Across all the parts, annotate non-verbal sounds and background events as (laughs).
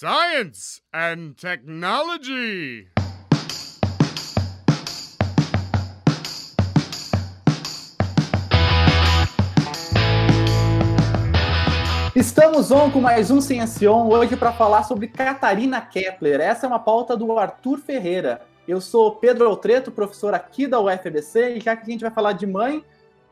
Science and Technology. Estamos on com mais um Ciencion, hoje para falar sobre Catarina Kepler. Essa é uma pauta do Arthur Ferreira. Eu sou Pedro Altreto, professor aqui da UFBC, e já que a gente vai falar de mãe,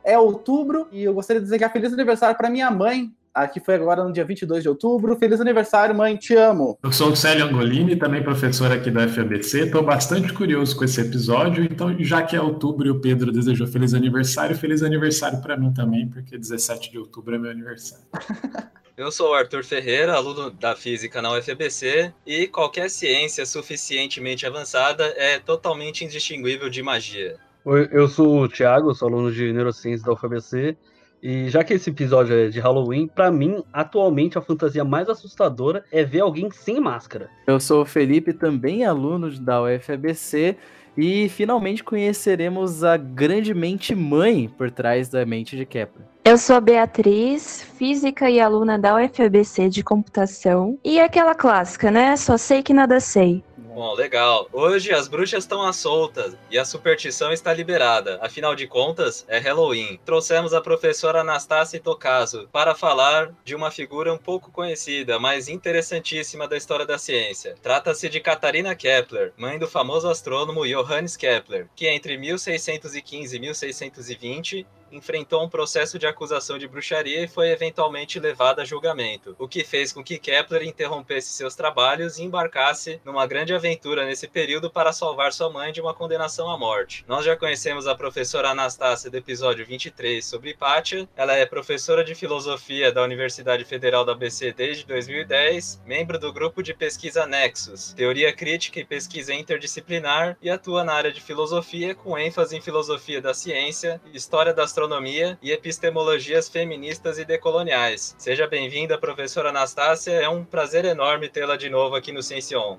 é outubro, e eu gostaria de desejar feliz aniversário para minha mãe, Aqui foi agora no dia 22 de outubro. Feliz aniversário, mãe, te amo. Eu sou o Célio Angolini, também professor aqui da FABC. Estou bastante curioso com esse episódio, então, já que é outubro e o Pedro desejou feliz aniversário, feliz aniversário para mim também, porque 17 de outubro é meu aniversário. (laughs) Eu sou o Arthur Ferreira, aluno da Física na UFBC, e qualquer ciência suficientemente avançada é totalmente indistinguível de magia. Oi, eu sou o Thiago, sou aluno de Neurociências da UFBC, e já que esse episódio é de Halloween, para mim, atualmente a fantasia mais assustadora é ver alguém sem máscara. Eu sou o Felipe, também aluno da UFABC, e finalmente conheceremos a grande mente mãe por trás da mente de Kepler. Eu sou a Beatriz, física e aluna da UFABC de computação. E aquela clássica, né? Só sei que nada sei. Bom, legal. Hoje as bruxas estão à solta e a superstição está liberada. Afinal de contas, é Halloween. Trouxemos a professora Anastácia Tocaso para falar de uma figura um pouco conhecida, mas interessantíssima da história da ciência. Trata-se de Catarina Kepler, mãe do famoso astrônomo Johannes Kepler, que entre 1615 e 1620 enfrentou um processo de acusação de bruxaria e foi eventualmente levada a julgamento, o que fez com que Kepler interrompesse seus trabalhos e embarcasse numa grande aventura nesse período para salvar sua mãe de uma condenação à morte. Nós já conhecemos a professora Anastácia do episódio 23 sobre Hipátia. Ela é professora de filosofia da Universidade Federal da ABC desde 2010, membro do grupo de pesquisa Nexus, teoria crítica e pesquisa interdisciplinar e atua na área de filosofia com ênfase em filosofia da ciência, história das astronomia e epistemologias feministas e decoloniais. Seja bem-vinda, professora Anastácia. É um prazer enorme tê-la de novo aqui no Ciencion.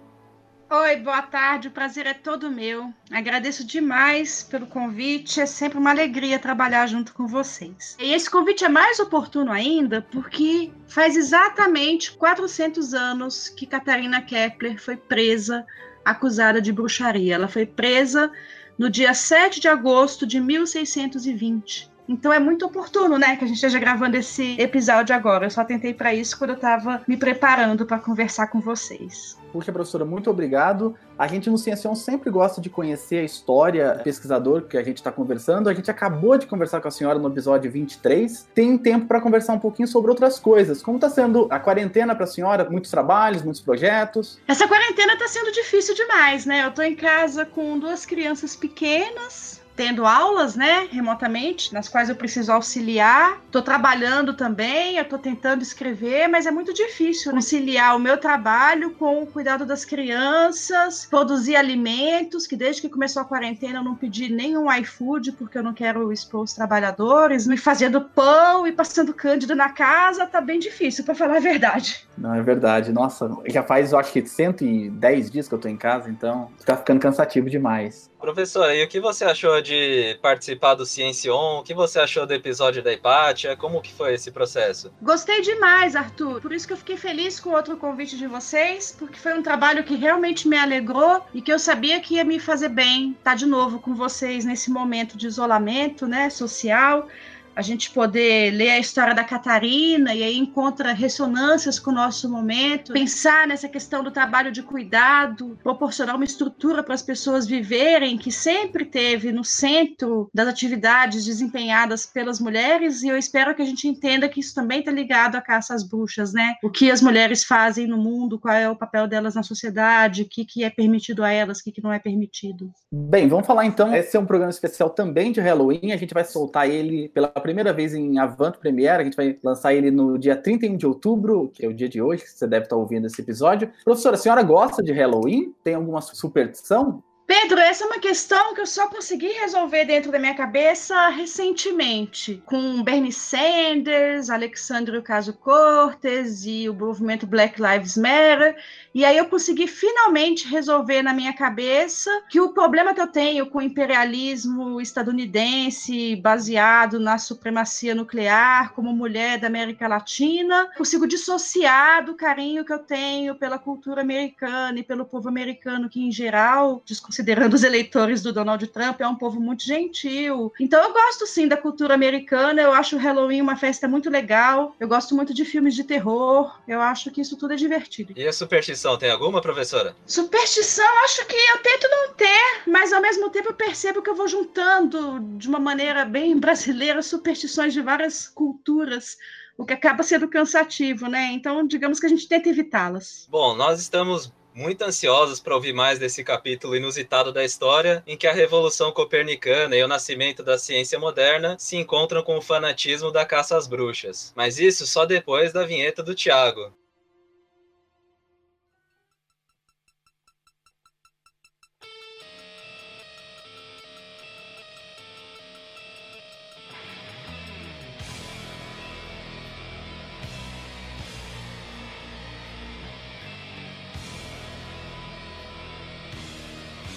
Oi, boa tarde. O prazer é todo meu. Agradeço demais pelo convite. É sempre uma alegria trabalhar junto com vocês. E esse convite é mais oportuno ainda porque faz exatamente 400 anos que Catarina Kepler foi presa, acusada de bruxaria. Ela foi presa no dia 7 de agosto de 1620. Então é muito oportuno, né, que a gente esteja gravando esse episódio agora. Eu só tentei para isso quando eu estava me preparando para conversar com vocês. Puxa, professora, muito obrigado. A gente no Ciencião sempre gosta de conhecer a história pesquisador que a gente está conversando. A gente acabou de conversar com a senhora no episódio 23. Tem tempo para conversar um pouquinho sobre outras coisas. Como está sendo a quarentena para a senhora? Muitos trabalhos, muitos projetos? Essa quarentena está sendo difícil demais, né? Eu estou em casa com duas crianças pequenas tendo aulas, né, remotamente, nas quais eu preciso auxiliar. Estou trabalhando também, eu estou tentando escrever, mas é muito difícil conciliar o meu trabalho com o cuidado das crianças, produzir alimentos, que desde que começou a quarentena eu não pedi nenhum iFood, porque eu não quero expor os trabalhadores, me fazendo pão e passando cândido na casa, tá bem difícil, para falar a verdade. Não, é verdade. Nossa, já faz, eu acho que 110 dias que eu estou em casa, então tá ficando cansativo demais. Professora, e o que você achou de participar do Ciencion? O que você achou do episódio da Hipátia? Como que foi esse processo? Gostei demais, Arthur. Por isso que eu fiquei feliz com outro convite de vocês, porque foi um trabalho que realmente me alegrou e que eu sabia que ia me fazer bem estar de novo com vocês nesse momento de isolamento, né, social a gente poder ler a história da Catarina e aí encontra ressonâncias com o nosso momento, pensar nessa questão do trabalho de cuidado, proporcionar uma estrutura para as pessoas viverem que sempre teve no centro das atividades desempenhadas pelas mulheres e eu espero que a gente entenda que isso também está ligado à caça às bruxas, né? O que as mulheres fazem no mundo, qual é o papel delas na sociedade, o que, que é permitido a elas, o que, que não é permitido. Bem, vamos falar então. Esse é um programa especial também de Halloween. A gente vai soltar ele pela primeira vez em Avant Premiere. A gente vai lançar ele no dia 31 de outubro, que é o dia de hoje, você deve estar ouvindo esse episódio. Professora, a senhora gosta de Halloween? Tem alguma superstição? Pedro, essa é uma questão que eu só consegui resolver dentro da minha cabeça recentemente, com Bernie Sanders, Alexandre Ocasio-Cortez e o movimento Black Lives Matter. E aí eu consegui finalmente resolver na minha cabeça que o problema que eu tenho com o imperialismo estadunidense baseado na supremacia nuclear, como mulher da América Latina, consigo dissociar do carinho que eu tenho pela cultura americana e pelo povo americano que em geral, desconsiderando os eleitores do Donald Trump, é um povo muito gentil. Então eu gosto sim da cultura americana, eu acho o Halloween uma festa muito legal. Eu gosto muito de filmes de terror. Eu acho que isso tudo é divertido. E a superstição superstição tem alguma, professora? Superstição, acho que eu tento não ter, mas ao mesmo tempo eu percebo que eu vou juntando de uma maneira bem (laughs) brasileira superstições de várias culturas o que acaba sendo cansativo, né? Então, digamos que a gente tenta evitá-las. Bom, nós estamos muito ansiosos para ouvir mais desse capítulo inusitado da história, em que a revolução copernicana e o nascimento da ciência moderna se encontram com o fanatismo da caça às bruxas. Mas isso só depois da vinheta do Tiago.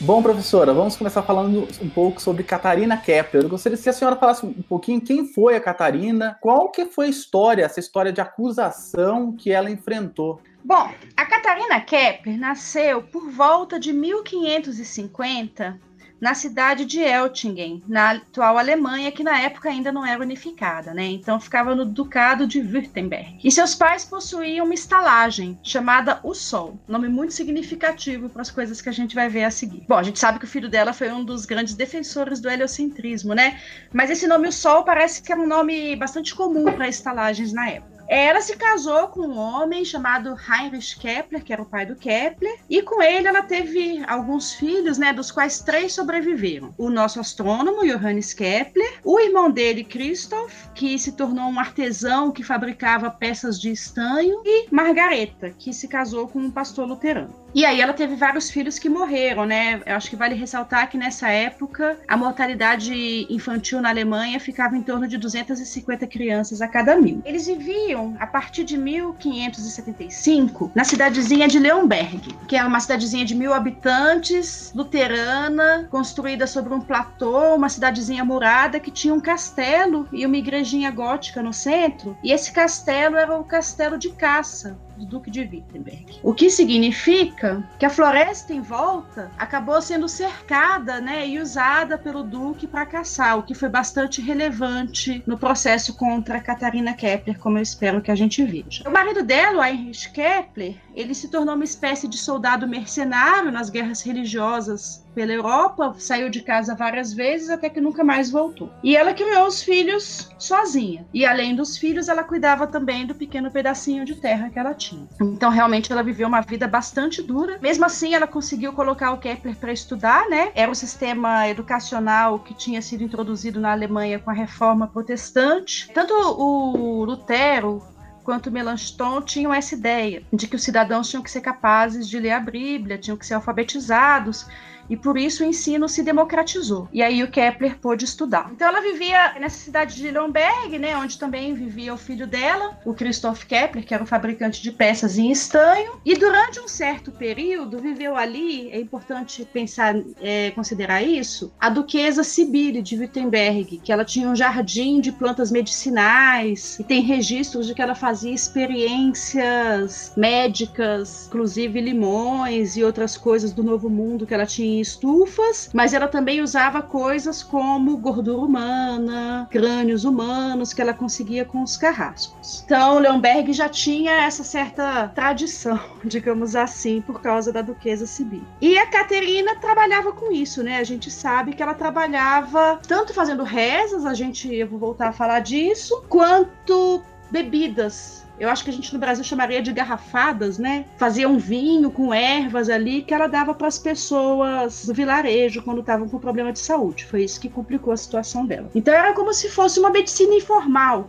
Bom, professora, vamos começar falando um pouco sobre Catarina Kepler. Eu gostaria que a senhora falasse um pouquinho quem foi a Catarina, qual que foi a história, essa história de acusação que ela enfrentou. Bom, a Catarina Kepler nasceu por volta de 1550 na cidade de Eltingen, na atual Alemanha, que na época ainda não era unificada, né? Então ficava no Ducado de Württemberg. E seus pais possuíam uma estalagem chamada O Sol, nome muito significativo para as coisas que a gente vai ver a seguir. Bom, a gente sabe que o filho dela foi um dos grandes defensores do heliocentrismo, né? Mas esse nome O Sol parece que era um nome bastante comum para estalagens na época. Ela se casou com um homem chamado Heinrich Kepler, que era o pai do Kepler, e com ele ela teve alguns filhos, né, dos quais três sobreviveram. O nosso astrônomo Johannes Kepler, o irmão dele Christoph, que se tornou um artesão que fabricava peças de estanho, e Margareta, que se casou com um pastor luterano. E aí ela teve vários filhos que morreram, né? Eu acho que vale ressaltar que nessa época a mortalidade infantil na Alemanha ficava em torno de 250 crianças a cada mil. Eles viviam a partir de 1575 na cidadezinha de Leonberg, que é uma cidadezinha de mil habitantes, luterana, construída sobre um platô, uma cidadezinha murada que tinha um castelo e uma igrejinha gótica no centro. E esse castelo era o castelo de caça do Duque de Wittenberg. O que significa que a floresta em volta acabou sendo cercada né, e usada pelo Duque para caçar, o que foi bastante relevante no processo contra Catarina Kepler, como eu espero que a gente veja. O marido dela, Heinrich Kepler, ele se tornou uma espécie de soldado mercenário nas guerras religiosas pela Europa, saiu de casa várias vezes até que nunca mais voltou. E ela criou os filhos sozinha. E além dos filhos, ela cuidava também do pequeno pedacinho de terra que ela tinha. Então, realmente, ela viveu uma vida bastante dura. Mesmo assim, ela conseguiu colocar o Kepler para estudar, né? Era o sistema educacional que tinha sido introduzido na Alemanha com a reforma protestante. Tanto o Lutero quanto Melanchthon tinham essa ideia de que os cidadãos tinham que ser capazes de ler a Bíblia, tinham que ser alfabetizados e por isso o ensino se democratizou. E aí o Kepler pôde estudar. Então ela vivia nessa cidade de Lemberg, né, onde também vivia o filho dela, o Christoph Kepler, que era um fabricante de peças em estanho, e durante um certo período viveu ali, é importante pensar, é, considerar isso, a duquesa Sibile de Wittenberg, que ela tinha um jardim de plantas medicinais e tem registros de que ela fazia experiências médicas, inclusive limões e outras coisas do Novo Mundo que ela tinha estufas, mas ela também usava coisas como gordura humana, crânios humanos que ela conseguia com os carrascos. Então, Leonberg já tinha essa certa tradição, (laughs) digamos assim, por causa da duquesa Sibyl. E a Caterina trabalhava com isso, né? A gente sabe que ela trabalhava tanto fazendo rezas, a gente eu vou voltar a falar disso, quanto bebidas eu acho que a gente no Brasil chamaria de garrafadas, né? Fazia um vinho com ervas ali que ela dava para as pessoas do vilarejo quando estavam com problema de saúde. Foi isso que complicou a situação dela. Então era como se fosse uma medicina informal.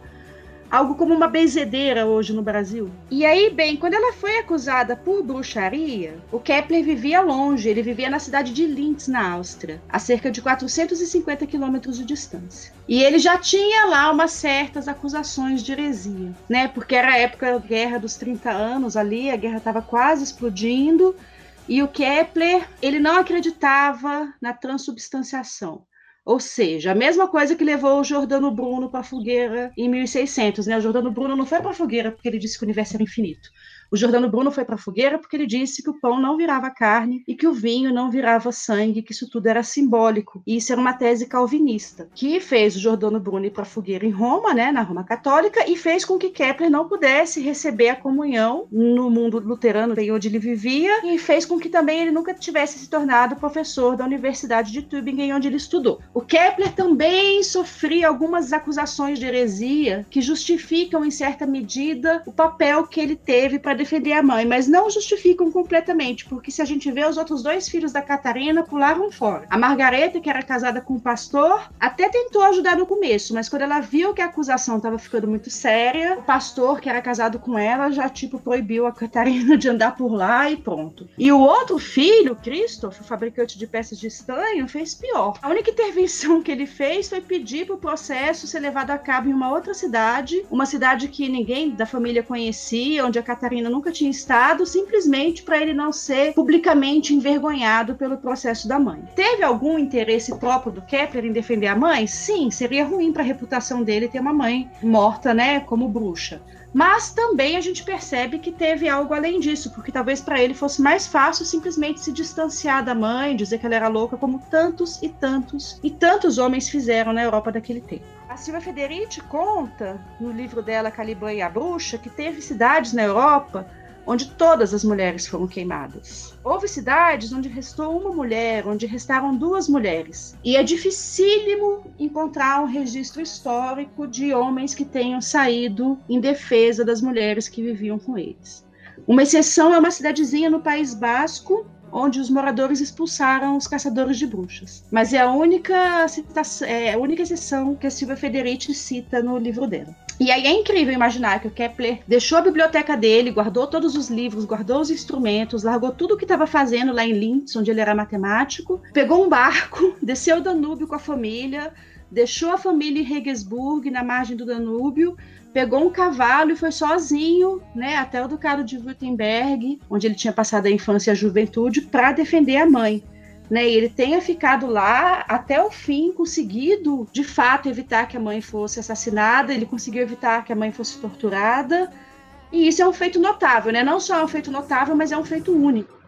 Algo como uma benzedeira hoje no Brasil. E aí, bem, quando ela foi acusada por bruxaria, o Kepler vivia longe, ele vivia na cidade de Linz, na Áustria, a cerca de 450 quilômetros de distância. E ele já tinha lá umas certas acusações de heresia, né? Porque era a época da Guerra dos 30 anos ali, a guerra estava quase explodindo, e o Kepler, ele não acreditava na transubstanciação. Ou seja, a mesma coisa que levou o Jordano Bruno para a fogueira em 1600, né? O Jordano Bruno não foi para a fogueira porque ele disse que o universo era infinito. O Jordano Bruno foi para a fogueira porque ele disse que o pão não virava carne e que o vinho não virava sangue, que isso tudo era simbólico. E isso era uma tese calvinista, que fez o Jordano Bruno ir para a fogueira em Roma, né, na Roma Católica, e fez com que Kepler não pudesse receber a comunhão no mundo luterano onde ele vivia, e fez com que também ele nunca tivesse se tornado professor da Universidade de Tübingen, onde ele estudou. O Kepler também sofria algumas acusações de heresia que justificam, em certa medida, o papel que ele teve para defender a mãe, mas não justificam completamente, porque se a gente vê os outros dois filhos da Catarina pularam fora. A Margareta, que era casada com o pastor, até tentou ajudar no começo, mas quando ela viu que a acusação estava ficando muito séria, o pastor, que era casado com ela, já tipo proibiu a Catarina (laughs) de andar por lá e pronto. E o outro filho, Christoph, o fabricante de peças de estanho, fez pior. A única intervenção que ele fez foi pedir para o processo ser levado a cabo em uma outra cidade, uma cidade que ninguém da família conhecia, onde a Catarina nunca tinha estado, simplesmente para ele não ser publicamente envergonhado pelo processo da mãe. Teve algum interesse próprio do Kepler em defender a mãe? Sim, seria ruim para a reputação dele ter uma mãe morta, né, como bruxa. Mas também a gente percebe que teve algo além disso, porque talvez para ele fosse mais fácil simplesmente se distanciar da mãe, dizer que ela era louca, como tantos e tantos e tantos homens fizeram na Europa daquele tempo. A Silvia Federici conta no livro dela Caliban e a Bruxa que teve cidades na Europa onde todas as mulheres foram queimadas. Houve cidades onde restou uma mulher, onde restaram duas mulheres. E é dificílimo encontrar um registro histórico de homens que tenham saído em defesa das mulheres que viviam com eles. Uma exceção é uma cidadezinha no País Basco, onde os moradores expulsaram os caçadores de bruxas. Mas é a única, citação, é a única exceção que a Silvia Federici cita no livro dela. E aí é incrível imaginar que o Kepler deixou a biblioteca dele, guardou todos os livros, guardou os instrumentos, largou tudo o que estava fazendo lá em Linz, onde ele era matemático, pegou um barco, (laughs) desceu o Danúbio com a família, deixou a família em Regensburg, na margem do Danúbio, pegou um cavalo e foi sozinho, né, até o ducado de Württemberg, onde ele tinha passado a infância e a juventude, para defender a mãe. Né, e ele tenha ficado lá até o fim, conseguido de fato evitar que a mãe fosse assassinada, ele conseguiu evitar que a mãe fosse torturada, e isso é um feito notável, né? Não só é um feito notável, mas é um feito único.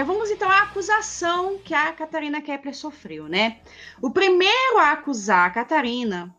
É, vamos então à acusação que a Catarina Kepler sofreu, né? O primeiro a acusar a Catarina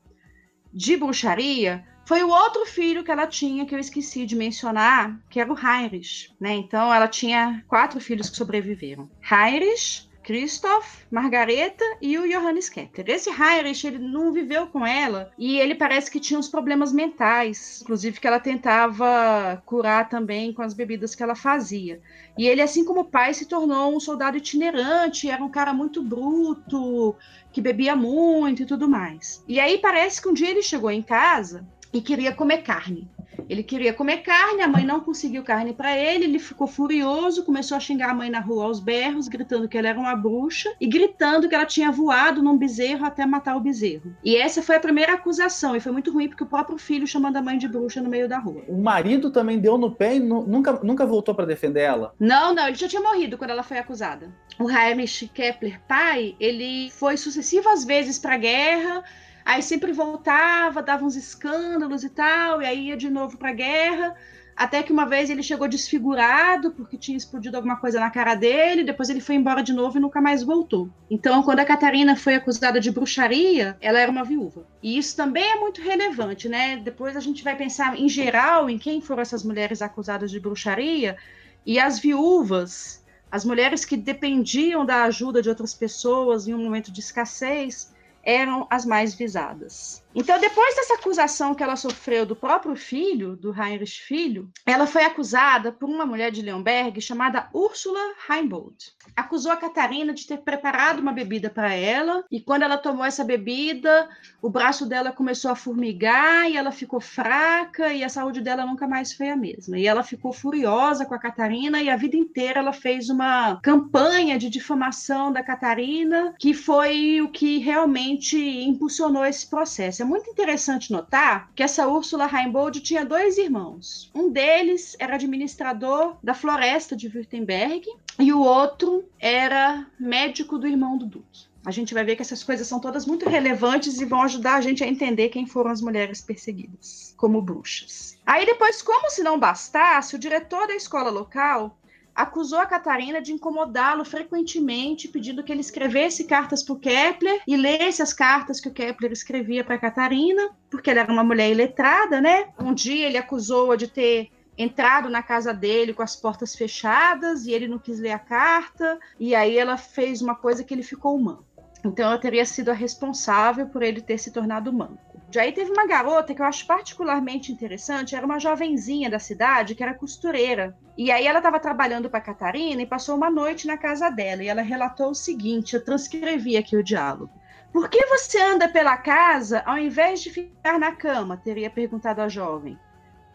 de bruxaria foi o outro filho que ela tinha, que eu esqueci de mencionar, que era o Heinrich, né? Então ela tinha quatro filhos que sobreviveram. Heinrich, Christoph, Margareta e o Johannes Kepler. Esse Heinrich, ele não viveu com ela e ele parece que tinha uns problemas mentais, inclusive que ela tentava curar também com as bebidas que ela fazia. E ele, assim como o pai, se tornou um soldado itinerante, era um cara muito bruto, que bebia muito e tudo mais. E aí parece que um dia ele chegou em casa e queria comer carne. Ele queria comer carne, a mãe não conseguiu carne para ele, ele ficou furioso, começou a xingar a mãe na rua aos berros, gritando que ela era uma bruxa e gritando que ela tinha voado num bezerro até matar o bezerro. E essa foi a primeira acusação, e foi muito ruim porque o próprio filho chamando a mãe de bruxa no meio da rua. O marido também deu no pé e nunca, nunca voltou para defender ela? Não, não, ele já tinha morrido quando ela foi acusada. O Heinrich Kepler, pai, ele foi sucessivas vezes para a guerra, Aí sempre voltava, dava uns escândalos e tal, e aí ia de novo para a guerra. Até que uma vez ele chegou desfigurado porque tinha explodido alguma coisa na cara dele, depois ele foi embora de novo e nunca mais voltou. Então, quando a Catarina foi acusada de bruxaria, ela era uma viúva. E isso também é muito relevante, né? Depois a gente vai pensar em geral em quem foram essas mulheres acusadas de bruxaria e as viúvas, as mulheres que dependiam da ajuda de outras pessoas em um momento de escassez eram as mais visadas. Então, depois dessa acusação que ela sofreu do próprio filho, do Heinrich Filho, ela foi acusada por uma mulher de Leonberg chamada Ursula Heimbold. Acusou a Catarina de ter preparado uma bebida para ela, e quando ela tomou essa bebida, o braço dela começou a formigar e ela ficou fraca e a saúde dela nunca mais foi a mesma. E ela ficou furiosa com a Catarina e a vida inteira ela fez uma campanha de difamação da Catarina, que foi o que realmente impulsionou esse processo. É muito interessante notar que essa Úrsula Heimbold tinha dois irmãos. Um deles era administrador da floresta de Württemberg e o outro era médico do irmão do Duque. A gente vai ver que essas coisas são todas muito relevantes e vão ajudar a gente a entender quem foram as mulheres perseguidas como bruxas. Aí depois, como se não bastasse, o diretor da escola local acusou a Catarina de incomodá-lo frequentemente, pedindo que ele escrevesse cartas para o Kepler e lesse as cartas que o Kepler escrevia para Catarina, porque ela era uma mulher iletrada, né? Um dia ele acusou-a de ter entrado na casa dele com as portas fechadas e ele não quis ler a carta, e aí ela fez uma coisa que ele ficou humano. Então ela teria sido a responsável por ele ter se tornado manco. De aí teve uma garota que eu acho particularmente interessante, era uma jovenzinha da cidade que era costureira. E aí ela estava trabalhando para Catarina e passou uma noite na casa dela. E ela relatou o seguinte: eu transcrevi aqui o diálogo. Por que você anda pela casa ao invés de ficar na cama? teria perguntado a jovem.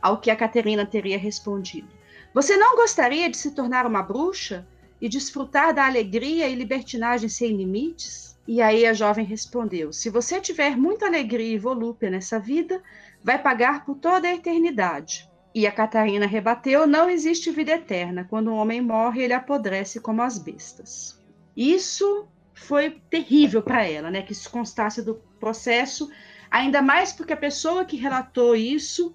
Ao que a Catarina teria respondido: Você não gostaria de se tornar uma bruxa e desfrutar da alegria e libertinagem sem limites? E aí a jovem respondeu: Se você tiver muita alegria e volúpia nessa vida, vai pagar por toda a eternidade. E a Catarina rebateu: Não existe vida eterna. Quando um homem morre, ele apodrece como as bestas. Isso foi terrível para ela, né? Que isso constasse do processo, ainda mais porque a pessoa que relatou isso,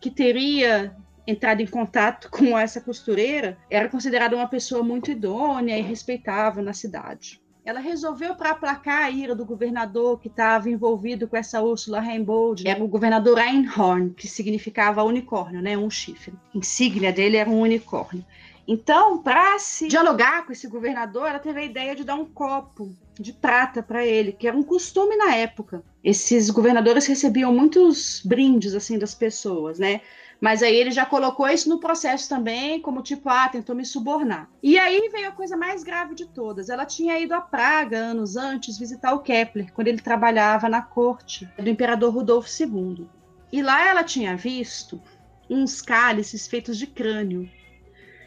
que teria entrado em contato com essa costureira, era considerada uma pessoa muito idônea e respeitável na cidade ela resolveu para aplacar a ira do governador que estava envolvido com essa Úrsula Rainbow, era o governador Einhorn, que significava unicórnio, né, um chifre. A insígnia dele era um unicórnio. Então, para se dialogar com esse governador, ela teve a ideia de dar um copo de prata para ele, que era um costume na época. Esses governadores recebiam muitos brindes assim das pessoas, né? Mas aí ele já colocou isso no processo também, como tipo, ah, tentou me subornar. E aí veio a coisa mais grave de todas. Ela tinha ido a Praga anos antes visitar o Kepler, quando ele trabalhava na corte do imperador Rudolfo II. E lá ela tinha visto uns cálices feitos de crânio,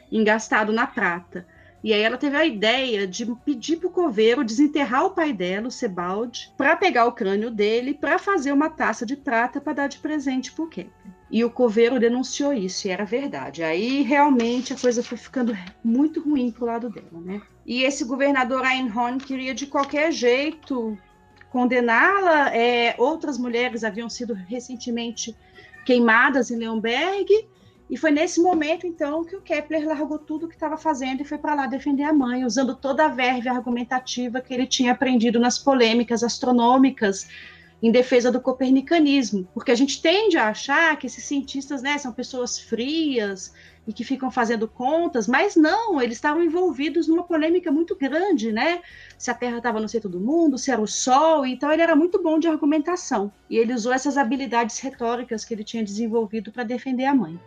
engastado na prata. E aí ela teve a ideia de pedir para o coveiro desenterrar o pai dela, o Sebald, para pegar o crânio dele para fazer uma taça de prata para dar de presente para o Kepler. E o coveiro denunciou isso, e era verdade. Aí realmente a coisa foi ficando muito ruim pro lado dela, né? E esse governador Einhorn queria de qualquer jeito condená-la. É, outras mulheres haviam sido recentemente queimadas em Leonberg. E foi nesse momento, então, que o Kepler largou tudo que estava fazendo e foi para lá defender a mãe, usando toda a verve argumentativa que ele tinha aprendido nas polêmicas astronômicas em defesa do copernicanismo, porque a gente tende a achar que esses cientistas né, são pessoas frias e que ficam fazendo contas, mas não, eles estavam envolvidos numa polêmica muito grande, né? Se a Terra estava no centro do mundo, se era o Sol, então ele era muito bom de argumentação. E ele usou essas habilidades retóricas que ele tinha desenvolvido para defender a mãe.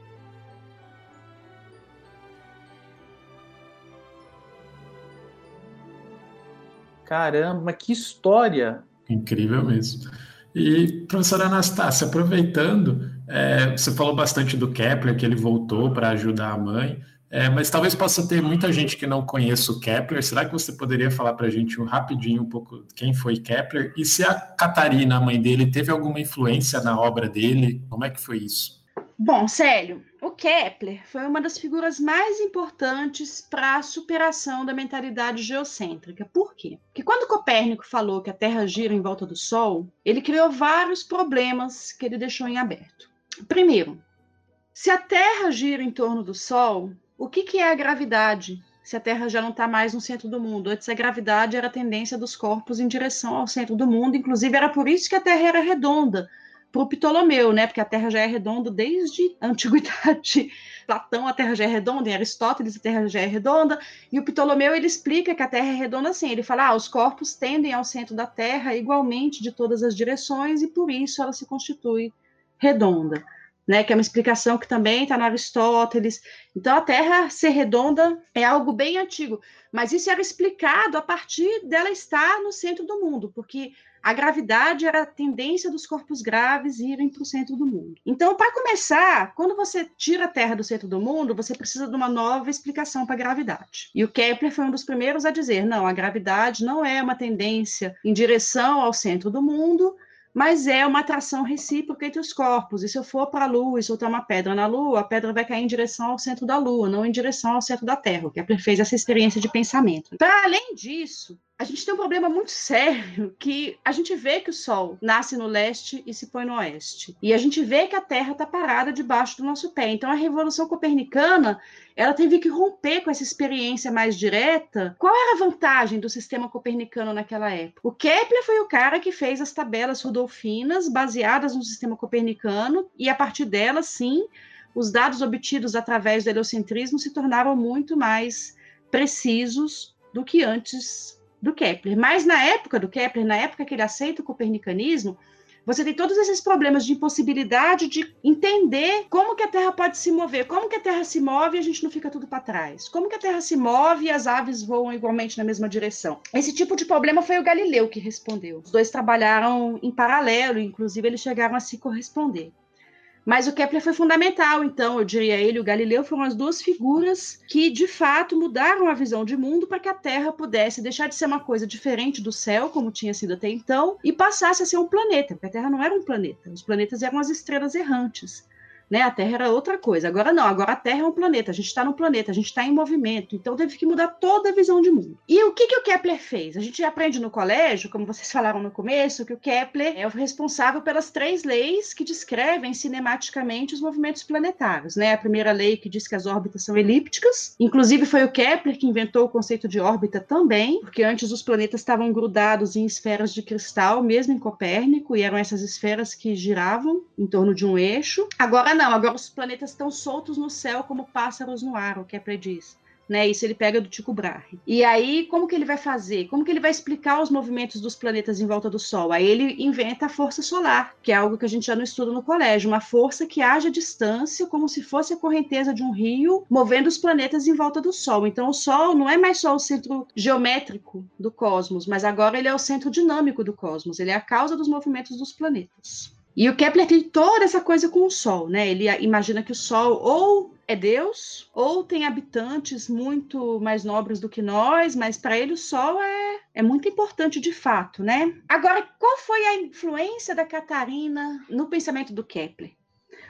Caramba, que história! Incrível mesmo. E, professora Anastácia, aproveitando, é, você falou bastante do Kepler, que ele voltou para ajudar a mãe, é, mas talvez possa ter muita gente que não conheça o Kepler. Será que você poderia falar para a gente um rapidinho um pouco quem foi Kepler e se a Catarina, a mãe dele, teve alguma influência na obra dele? Como é que foi isso? Bom, Célio, Kepler foi uma das figuras mais importantes para a superação da mentalidade geocêntrica. Por quê? Porque quando Copérnico falou que a Terra gira em volta do Sol, ele criou vários problemas que ele deixou em aberto. Primeiro, se a Terra gira em torno do Sol, o que, que é a gravidade? Se a Terra já não está mais no centro do mundo. Antes, a gravidade era a tendência dos corpos em direção ao centro do mundo. Inclusive, era por isso que a Terra era redonda para o Ptolomeu, né? Porque a Terra já é redonda desde a antiguidade. (laughs) Platão, a Terra já é redonda, em Aristóteles, a Terra já é redonda. E o Ptolomeu ele explica que a Terra é redonda assim. Ele fala: ah, os corpos tendem ao centro da Terra igualmente de todas as direções e por isso ela se constitui redonda. Né, que é uma explicação que também está na Aristóteles. Então, a Terra ser redonda é algo bem antigo, mas isso era explicado a partir dela estar no centro do mundo, porque a gravidade era a tendência dos corpos graves irem para o centro do mundo. Então, para começar, quando você tira a Terra do centro do mundo, você precisa de uma nova explicação para a gravidade. E o Kepler foi um dos primeiros a dizer: não, a gravidade não é uma tendência em direção ao centro do mundo, mas é uma atração recíproca entre os corpos. E se eu for para a Lua e soltar uma pedra na Lua, a pedra vai cair em direção ao centro da Lua, não em direção ao centro da Terra. O Kepler fez essa experiência de pensamento. Para além disso, a gente tem um problema muito sério que a gente vê que o Sol nasce no leste e se põe no oeste. E a gente vê que a Terra está parada debaixo do nosso pé. Então a Revolução Copernicana ela teve que romper com essa experiência mais direta. Qual era a vantagem do sistema copernicano naquela época? O Kepler foi o cara que fez as tabelas rudolfinas baseadas no sistema copernicano e a partir delas, sim, os dados obtidos através do heliocentrismo se tornaram muito mais precisos do que antes do Kepler. Mas na época do Kepler, na época que ele aceita o copernicanismo, você tem todos esses problemas de impossibilidade de entender como que a Terra pode se mover, como que a Terra se move e a gente não fica tudo para trás, como que a Terra se move e as aves voam igualmente na mesma direção. Esse tipo de problema foi o Galileu que respondeu. Os dois trabalharam em paralelo, inclusive eles chegaram a se corresponder. Mas o Kepler foi fundamental, então, eu diria ele o Galileu foram as duas figuras que, de fato, mudaram a visão de mundo para que a Terra pudesse deixar de ser uma coisa diferente do céu, como tinha sido até então, e passasse a ser um planeta, porque a Terra não era um planeta, os planetas eram as estrelas errantes né? A Terra era outra coisa. Agora não, agora a Terra é um planeta, a gente está no planeta, a gente está em movimento, então teve que mudar toda a visão de mundo. E o que, que o Kepler fez? A gente aprende no colégio, como vocês (laughs) falaram no começo, que o Kepler é o responsável pelas três leis que descrevem cinematicamente os movimentos planetários, né? A primeira lei que diz que as órbitas são elípticas, inclusive foi o Kepler que inventou o conceito de órbita também, porque antes os planetas estavam grudados em esferas de cristal, mesmo em Copérnico, e eram essas esferas que giravam em torno de um eixo. Agora não, agora os planetas estão soltos no céu como pássaros no ar, o que é prediz. Né, isso ele pega do Tycho Brahe. E aí, como que ele vai fazer? Como que ele vai explicar os movimentos dos planetas em volta do Sol? Aí ele inventa a força solar, que é algo que a gente já não estuda no colégio, uma força que age à distância, como se fosse a correnteza de um rio, movendo os planetas em volta do Sol. Então, o Sol não é mais só o centro geométrico do cosmos, mas agora ele é o centro dinâmico do cosmos, ele é a causa dos movimentos dos planetas. E o Kepler tem toda essa coisa com o Sol, né? Ele imagina que o Sol ou é Deus, ou tem habitantes muito mais nobres do que nós, mas para ele o Sol é, é muito importante de fato, né? Agora, qual foi a influência da Catarina no pensamento do Kepler?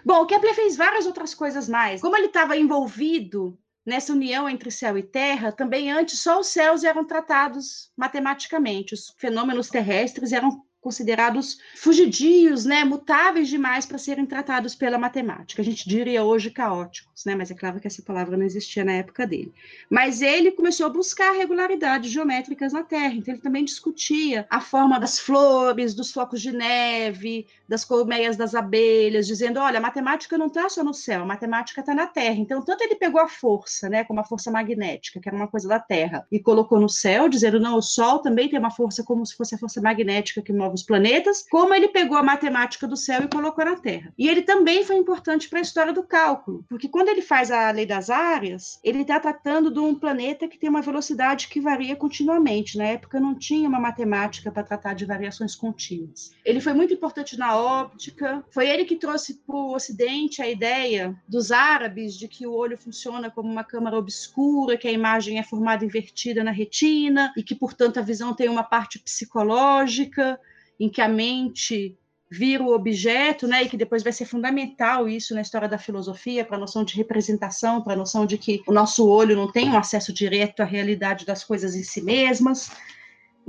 Bom, o Kepler fez várias outras coisas mais. Como ele estava envolvido nessa união entre céu e terra, também antes só os céus eram tratados matematicamente, os fenômenos terrestres eram considerados fugidios, né, mutáveis demais para serem tratados pela matemática. A gente diria hoje caóticos, né, mas é claro que essa palavra não existia na época dele. Mas ele começou a buscar regularidades geométricas na Terra, então ele também discutia a forma das flores, dos flocos de neve, das colmeias das abelhas, dizendo, olha, a matemática não está só no céu, a matemática está na Terra. Então, tanto ele pegou a força, né, como a força magnética, que era uma coisa da Terra, e colocou no céu, dizendo, não, o Sol também tem uma força como se fosse a força magnética que move novos planetas, como ele pegou a matemática do céu e colocou na Terra. E ele também foi importante para a história do cálculo, porque quando ele faz a lei das áreas, ele está tratando de um planeta que tem uma velocidade que varia continuamente. Na época não tinha uma matemática para tratar de variações contínuas. Ele foi muito importante na óptica, foi ele que trouxe para o Ocidente a ideia dos árabes de que o olho funciona como uma câmara obscura, que a imagem é formada invertida na retina e que, portanto, a visão tem uma parte psicológica em que a mente vira o objeto, né, e que depois vai ser fundamental isso na história da filosofia, para a noção de representação, para a noção de que o nosso olho não tem um acesso direto à realidade das coisas em si mesmas.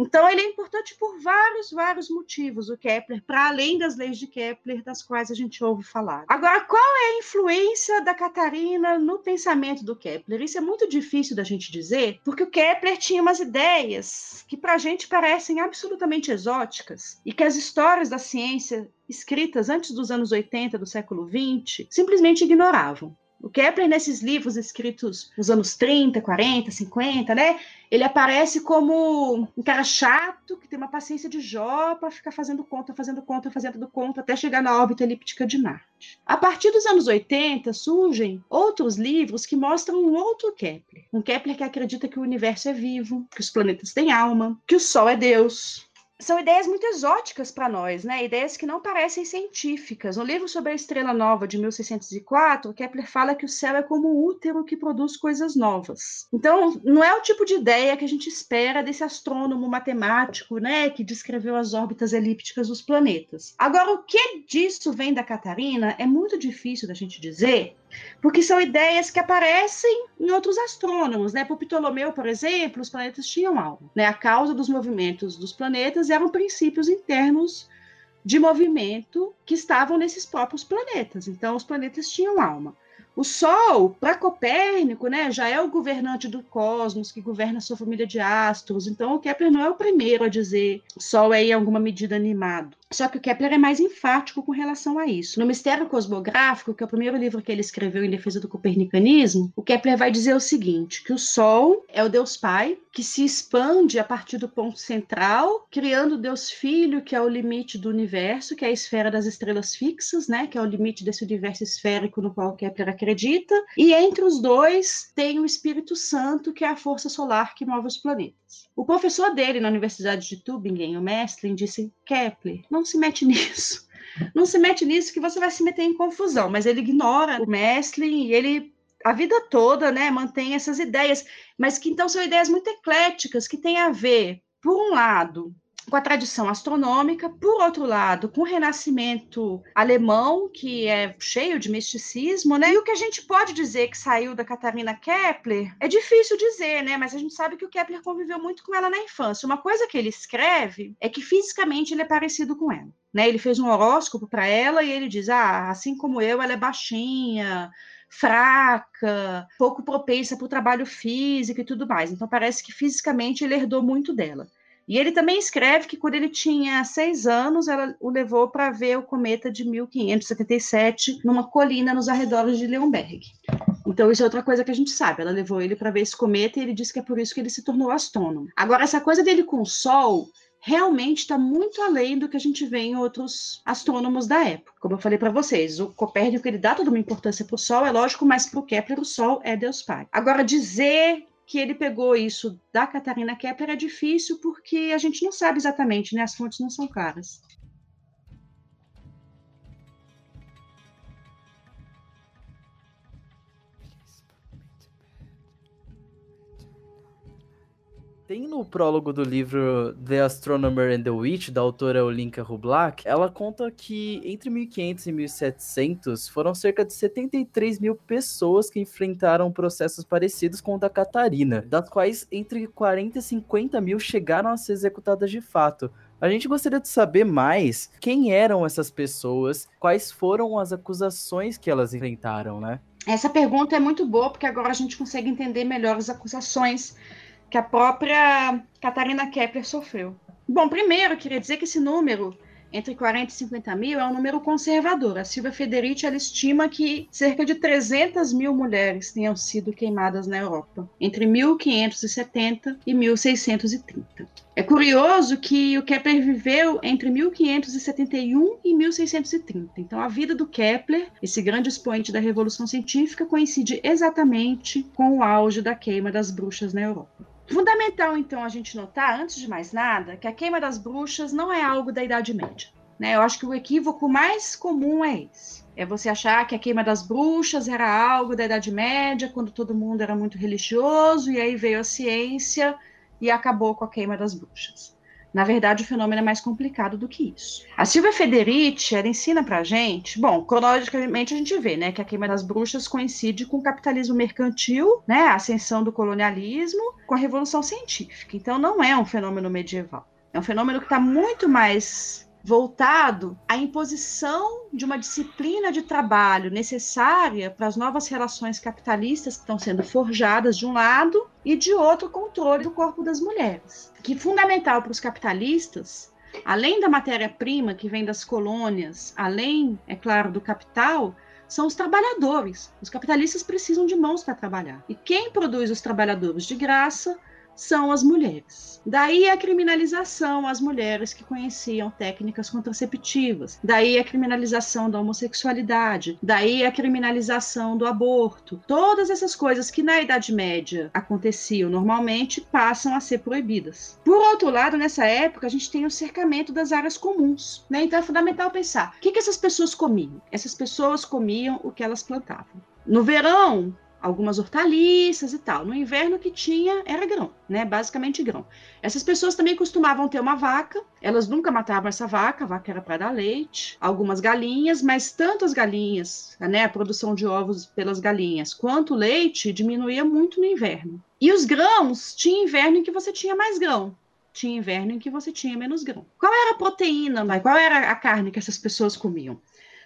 Então, ele é importante por vários, vários motivos, o Kepler, para além das leis de Kepler, das quais a gente ouve falar. Agora, qual é a influência da Catarina no pensamento do Kepler? Isso é muito difícil da gente dizer, porque o Kepler tinha umas ideias que para a gente parecem absolutamente exóticas e que as histórias da ciência escritas antes dos anos 80 do século 20 simplesmente ignoravam. O Kepler, nesses livros escritos nos anos 30, 40, 50, né? Ele aparece como um cara chato, que tem uma paciência de Jó para ficar fazendo conta, fazendo conta, fazendo conta, até chegar na órbita elíptica de Marte. A partir dos anos 80, surgem outros livros que mostram um outro Kepler. Um Kepler que acredita que o universo é vivo, que os planetas têm alma, que o Sol é Deus, são ideias muito exóticas para nós, né? Ideias que não parecem científicas. No livro sobre a estrela nova de 1604, Kepler fala que o céu é como um útero que produz coisas novas. Então, não é o tipo de ideia que a gente espera desse astrônomo matemático, né, que descreveu as órbitas elípticas dos planetas. Agora, o que disso vem da Catarina é muito difícil da gente dizer, porque são ideias que aparecem em outros astrônomos, né? Por Ptolomeu, por exemplo, os planetas tinham algo, né? A causa dos movimentos dos planetas eram princípios internos de movimento que estavam nesses próprios planetas. Então, os planetas tinham alma. O Sol, para Copérnico, né, já é o governante do cosmos, que governa sua família de astros. Então, o Kepler não é o primeiro a dizer Sol é, em alguma medida, animado. Só que o Kepler é mais enfático com relação a isso. No Mistério Cosmográfico, que é o primeiro livro que ele escreveu em defesa do copernicanismo, o Kepler vai dizer o seguinte: que o Sol é o Deus Pai, que se expande a partir do ponto central, criando o Deus Filho, que é o limite do universo, que é a esfera das estrelas fixas, né? Que é o limite desse universo esférico no qual Kepler acredita. E entre os dois tem o Espírito Santo, que é a força solar que move os planetas. O professor dele na Universidade de Tübingen, o Mestlin, disse: Kepler, não se mete nisso. Não se mete nisso que você vai se meter em confusão. Mas ele ignora o Mestlin e ele a vida toda, né, mantém essas ideias, mas que então são ideias muito ecléticas que têm a ver, por um lado, com a tradição astronômica, por outro lado, com o renascimento alemão, que é cheio de misticismo, né? E o que a gente pode dizer que saiu da Catarina Kepler é difícil dizer, né? Mas a gente sabe que o Kepler conviveu muito com ela na infância. Uma coisa que ele escreve é que fisicamente ele é parecido com ela. Né, ele fez um horóscopo para ela e ele diz: Ah, assim como eu, ela é baixinha, fraca, pouco propensa para o trabalho físico e tudo mais. Então parece que fisicamente ele herdou muito dela. E ele também escreve que quando ele tinha seis anos, ela o levou para ver o cometa de 1577 numa colina nos arredores de Leonberg. Então, isso é outra coisa que a gente sabe. Ela levou ele para ver esse cometa e ele disse que é por isso que ele se tornou astrônomo. Agora, essa coisa dele com o Sol realmente está muito além do que a gente vê em outros astrônomos da época. Como eu falei para vocês, o Copérnico ele dá toda uma importância para o Sol, é lógico, mas para o Kepler o Sol é Deus Pai. Agora, dizer que ele pegou isso da Catarina Kepler é difícil porque a gente não sabe exatamente, né? As fontes não são claras. Tem no prólogo do livro The Astronomer and the Witch, da autora Olinka Rublak, ela conta que entre 1500 e 1700 foram cerca de 73 mil pessoas que enfrentaram processos parecidos com o da Catarina, das quais entre 40 e 50 mil chegaram a ser executadas de fato. A gente gostaria de saber mais quem eram essas pessoas, quais foram as acusações que elas enfrentaram, né? Essa pergunta é muito boa porque agora a gente consegue entender melhor as acusações que a própria Catarina Kepler sofreu. Bom, primeiro, queria dizer que esse número, entre 40 e 50 mil, é um número conservador. A Silvia Federici ela estima que cerca de 300 mil mulheres tenham sido queimadas na Europa, entre 1570 e 1630. É curioso que o Kepler viveu entre 1571 e 1630. Então, a vida do Kepler, esse grande expoente da Revolução Científica, coincide exatamente com o auge da queima das bruxas na Europa. Fundamental, então, a gente notar, antes de mais nada, que a queima das bruxas não é algo da Idade Média. Né? Eu acho que o equívoco mais comum é esse. É você achar que a queima das bruxas era algo da Idade Média, quando todo mundo era muito religioso, e aí veio a ciência e acabou com a queima das bruxas. Na verdade, o fenômeno é mais complicado do que isso. A Silvia Federici, ela ensina pra gente, bom, cronologicamente a gente vê, né, que a queima das bruxas coincide com o capitalismo mercantil, né, a ascensão do colonialismo, com a revolução científica. Então não é um fenômeno medieval. É um fenômeno que está muito mais voltado à imposição de uma disciplina de trabalho necessária para as novas relações capitalistas que estão sendo forjadas de um lado e de outro controle do corpo das mulheres. Que fundamental para os capitalistas, além da matéria-prima que vem das colônias, além, é claro, do capital, são os trabalhadores. Os capitalistas precisam de mãos para trabalhar. E quem produz os trabalhadores de graça são as mulheres. Daí a criminalização às mulheres que conheciam técnicas contraceptivas. Daí a criminalização da homossexualidade. Daí a criminalização do aborto. Todas essas coisas que na Idade Média aconteciam normalmente passam a ser proibidas. Por outro lado, nessa época, a gente tem o cercamento das áreas comuns. Né? Então é fundamental pensar: o que, que essas pessoas comiam? Essas pessoas comiam o que elas plantavam. No verão, algumas hortaliças e tal. No inverno o que tinha era grão, né? Basicamente grão. Essas pessoas também costumavam ter uma vaca, elas nunca matavam essa vaca, a vaca era para dar leite, algumas galinhas, mas tanto as galinhas, né, a produção de ovos pelas galinhas, quanto o leite diminuía muito no inverno. E os grãos, tinha inverno em que você tinha mais grão, tinha inverno em que você tinha menos grão. Qual era a proteína, qual era a carne que essas pessoas comiam?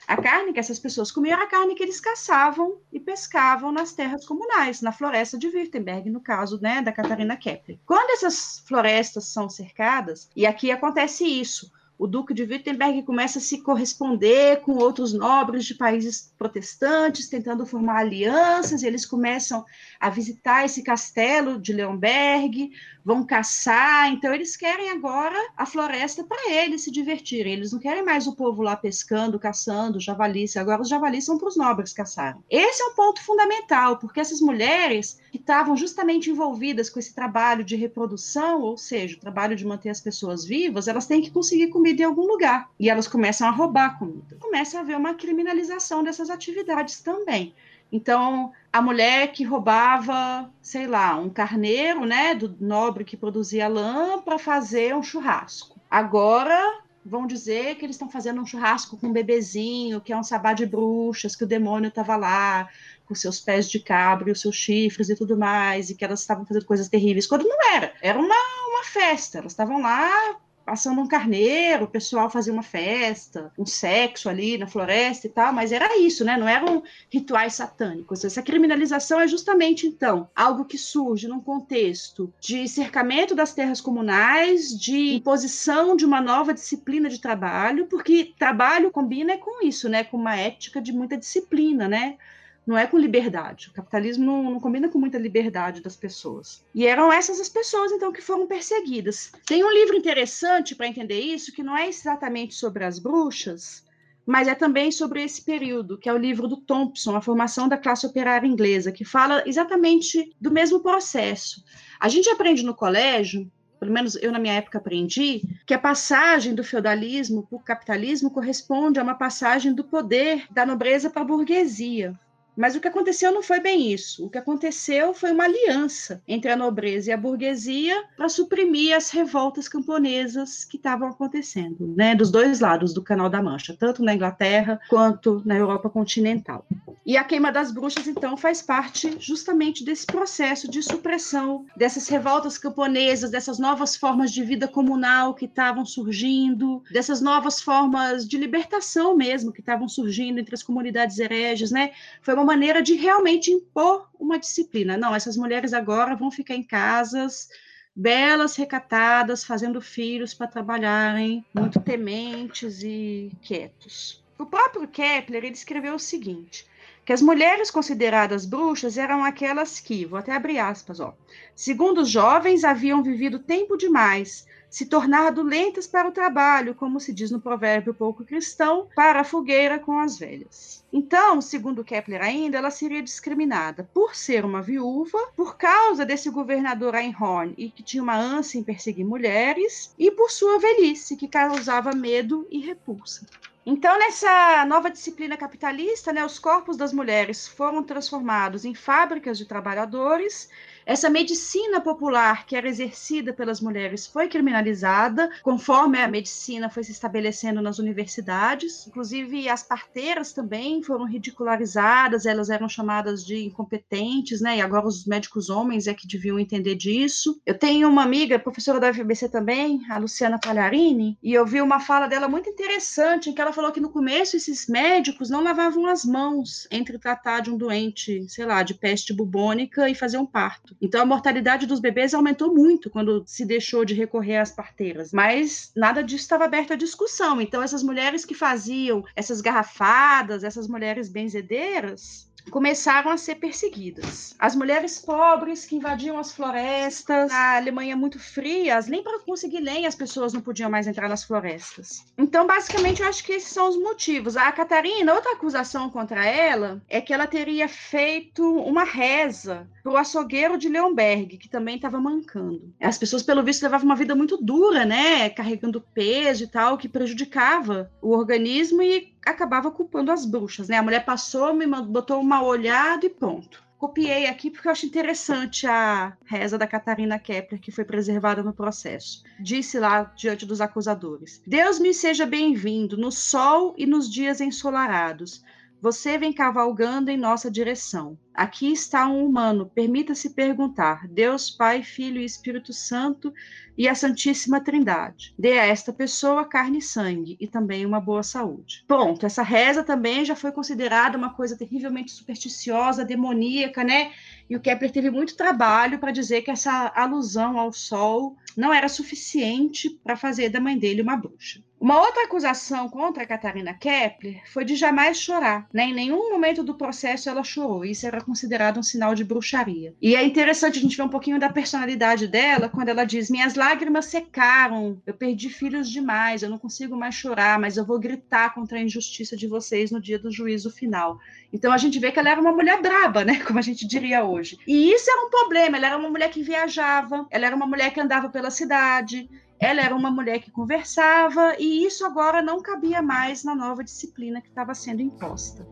A carne que essas pessoas comiam era a carne que eles caçavam e pescavam nas terras comunais, na floresta de Württemberg, no caso né, da Catarina Kepler. Quando essas florestas são cercadas, e aqui acontece isso, o Duque de Wittenberg começa a se corresponder com outros nobres de países protestantes, tentando formar alianças, e eles começam a visitar esse castelo de Leonberg, vão caçar, então eles querem agora a floresta para eles se divertirem, eles não querem mais o povo lá pescando, caçando, javalis, agora os javalis são para os nobres caçarem. Esse é um ponto fundamental, porque essas mulheres que estavam justamente envolvidas com esse trabalho de reprodução, ou seja, o trabalho de manter as pessoas vivas, elas têm que conseguir comida em algum lugar, e elas começam a roubar comida. Começa a haver uma criminalização dessas atividades também. Então, a mulher que roubava, sei lá, um carneiro, né, do nobre que produzia lã para fazer um churrasco. Agora vão dizer que eles estão fazendo um churrasco com um bebezinho, que é um sabá de bruxas, que o demônio estava lá, com seus pés de cabra e os seus chifres e tudo mais, e que elas estavam fazendo coisas terríveis, quando não era. Era uma, uma festa. Elas estavam lá passando um carneiro, o pessoal fazia uma festa, um sexo ali na floresta e tal, mas era isso, né? Não eram rituais satânicos. Essa criminalização é justamente, então, algo que surge num contexto de cercamento das terras comunais, de imposição de uma nova disciplina de trabalho, porque trabalho combina com isso, né? Com uma ética de muita disciplina, né? Não é com liberdade. O capitalismo não, não, combina com muita liberdade das pessoas. E eram essas as pessoas, então, que foram perseguidas. Tem um livro interessante para entender isso, que não é exatamente sobre as bruxas, mas é também sobre esse período, que é o livro do Thompson, A Formação da Classe Operária Inglesa, que fala exatamente do mesmo processo. A gente aprende no colégio pelo menos eu na minha época aprendi, que a passagem do feudalismo para o capitalismo corresponde a uma passagem do poder da nobreza para a burguesia. Mas o que aconteceu não foi bem isso. O que aconteceu foi uma aliança entre a nobreza e a burguesia para suprimir as revoltas camponesas que estavam acontecendo, né, dos dois lados do Canal da Mancha, tanto na Inglaterra quanto na Europa continental. E a queima das bruxas, então, faz parte justamente desse processo de supressão dessas revoltas camponesas, dessas novas formas de vida comunal que estavam surgindo, dessas novas formas de libertação mesmo que estavam surgindo entre as comunidades hereges, né? Foi uma uma maneira de realmente impor uma disciplina. Não, essas mulheres agora vão ficar em casas belas, recatadas, fazendo filhos para trabalharem, muito tementes e quietos. O próprio Kepler ele escreveu o seguinte: que as mulheres consideradas bruxas eram aquelas que, vou até abrir aspas, ó, segundo os jovens, haviam vivido tempo demais, se tornado lentas para o trabalho, como se diz no provérbio pouco cristão, para a fogueira com as velhas. Então, segundo Kepler ainda, ela seria discriminada por ser uma viúva, por causa desse governador Einhorn e que tinha uma ânsia em perseguir mulheres, e por sua velhice, que causava medo e repulsa. Então, nessa nova disciplina capitalista, né, os corpos das mulheres foram transformados em fábricas de trabalhadores essa medicina popular que era exercida pelas mulheres foi criminalizada, conforme a medicina foi se estabelecendo nas universidades. Inclusive, as parteiras também foram ridicularizadas, elas eram chamadas de incompetentes, né? E agora os médicos homens é que deviam entender disso. Eu tenho uma amiga, professora da FBC também, a Luciana Palharini, e eu vi uma fala dela muito interessante, em que ela falou que no começo esses médicos não lavavam as mãos entre tratar de um doente, sei lá, de peste bubônica e fazer um parto. Então a mortalidade dos bebês aumentou muito quando se deixou de recorrer às parteiras, mas nada disso estava aberto à discussão. Então essas mulheres que faziam essas garrafadas, essas mulheres benzedeiras, começaram a ser perseguidas. As mulheres pobres que invadiam as florestas, na Alemanha muito fria, nem para conseguir lenha as pessoas não podiam mais entrar nas florestas. Então, basicamente, eu acho que esses são os motivos. A Catarina, outra acusação contra ela é que ela teria feito uma reza para o açougueiro de Leonberg, que também estava mancando. As pessoas, pelo visto, levavam uma vida muito dura, né? Carregando peso e tal, que prejudicava o organismo e acabava culpando as bruxas, né? A mulher passou, me botou uma olhada e pronto. Copiei aqui porque eu acho interessante a reza da Catarina Kepler, que foi preservada no processo. Disse lá diante dos acusadores: Deus me seja bem-vindo no sol e nos dias ensolarados. Você vem cavalgando em nossa direção. Aqui está um humano. Permita-se perguntar: Deus, Pai, Filho e Espírito Santo e a Santíssima Trindade. Dê a esta pessoa carne e sangue e também uma boa saúde. Pronto, essa reza também já foi considerada uma coisa terrivelmente supersticiosa, demoníaca, né? E o Kepler teve muito trabalho para dizer que essa alusão ao sol não era suficiente para fazer da mãe dele uma bruxa. Uma outra acusação contra a Catarina Kepler foi de jamais chorar. Né? Em nenhum momento do processo ela chorou. Isso era considerado um sinal de bruxaria. E é interessante a gente ver um pouquinho da personalidade dela quando ela diz: Minhas lágrimas secaram, eu perdi filhos demais, eu não consigo mais chorar, mas eu vou gritar contra a injustiça de vocês no dia do juízo final. Então a gente vê que ela era uma mulher braba, né? (laughs) Como a gente diria hoje. E isso era um problema. Ela era uma mulher que viajava, ela era uma mulher que andava pela cidade, ela era uma mulher que conversava, e isso agora não cabia mais na nova disciplina que estava sendo imposta.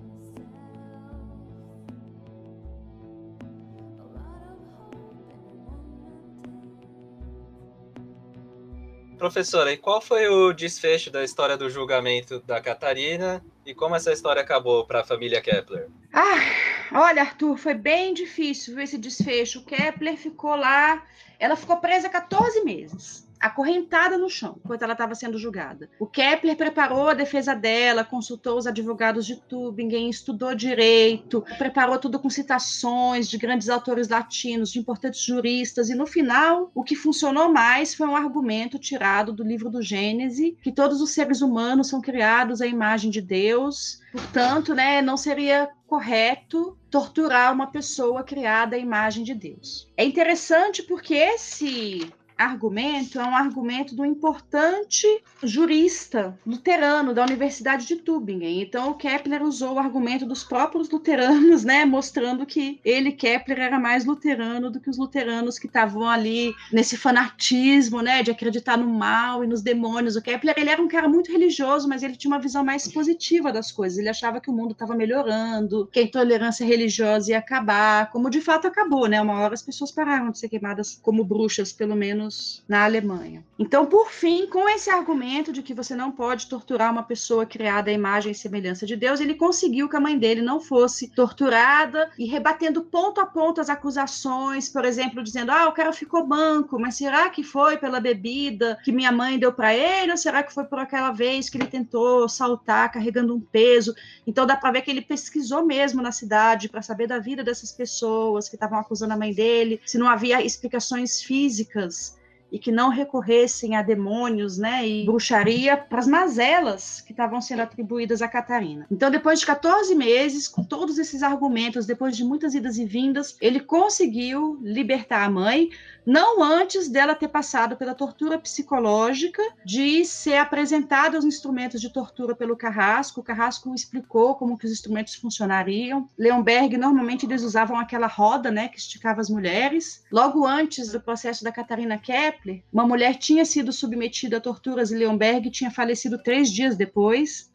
Professora, e qual foi o desfecho da história do julgamento da Catarina e como essa história acabou para a família Kepler? Ah, olha, Arthur, foi bem difícil esse desfecho. O Kepler ficou lá, ela ficou presa 14 meses acorrentada no chão enquanto ela estava sendo julgada. O Kepler preparou a defesa dela, consultou os advogados de Tübingen, estudou direito, preparou tudo com citações de grandes autores latinos, de importantes juristas, e no final, o que funcionou mais foi um argumento tirado do livro do Gênesis, que todos os seres humanos são criados à imagem de Deus, portanto, né, não seria correto torturar uma pessoa criada à imagem de Deus. É interessante porque esse argumento é um argumento do importante jurista luterano da Universidade de Tübingen. Então, o Kepler usou o argumento dos próprios luteranos, né, mostrando que ele, Kepler, era mais luterano do que os luteranos que estavam ali nesse fanatismo, né, de acreditar no mal e nos demônios. O Kepler, ele era um cara muito religioso, mas ele tinha uma visão mais positiva das coisas. Ele achava que o mundo estava melhorando, que a intolerância religiosa ia acabar, como de fato acabou, né? Uma hora as pessoas pararam de ser queimadas como bruxas, pelo menos anos na Alemanha. Então, por fim, com esse argumento de que você não pode torturar uma pessoa criada à imagem e semelhança de Deus, ele conseguiu que a mãe dele não fosse torturada e rebatendo ponto a ponto as acusações, por exemplo, dizendo: ah, o cara ficou banco, mas será que foi pela bebida que minha mãe deu para ele ou será que foi por aquela vez que ele tentou saltar carregando um peso? Então dá para ver que ele pesquisou mesmo na cidade para saber da vida dessas pessoas que estavam acusando a mãe dele, se não havia explicações físicas e que não recorressem a demônios, né, e bruxaria para as mazelas que estavam sendo atribuídas a Catarina. Então, depois de 14 meses, com todos esses argumentos, depois de muitas idas e vindas, ele conseguiu libertar a mãe, não antes dela ter passado pela tortura psicológica, de ser apresentada os instrumentos de tortura pelo Carrasco. O Carrasco explicou como que os instrumentos funcionariam. Leonberg, normalmente eles usavam aquela roda, né, que esticava as mulheres. Logo antes do processo da Catarina Kepler, uma mulher tinha sido submetida a torturas em Leonberg e tinha falecido três dias depois.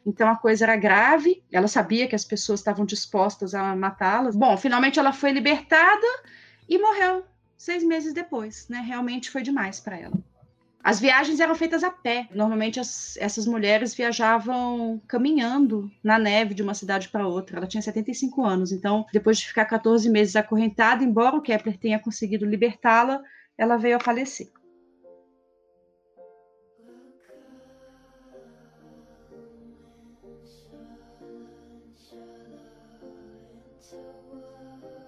Então a coisa era grave. Ela sabia que as pessoas estavam dispostas a matá-las. Bom, finalmente ela foi libertada e morreu seis meses depois, né? Realmente foi demais para ela. As viagens eram feitas a pé. Normalmente as, essas mulheres viajavam caminhando na neve de uma cidade para outra. Ela tinha 75 anos, então depois de ficar 14 meses acorrentada, embora o Kepler tenha conseguido libertá-la, ela veio a falecer.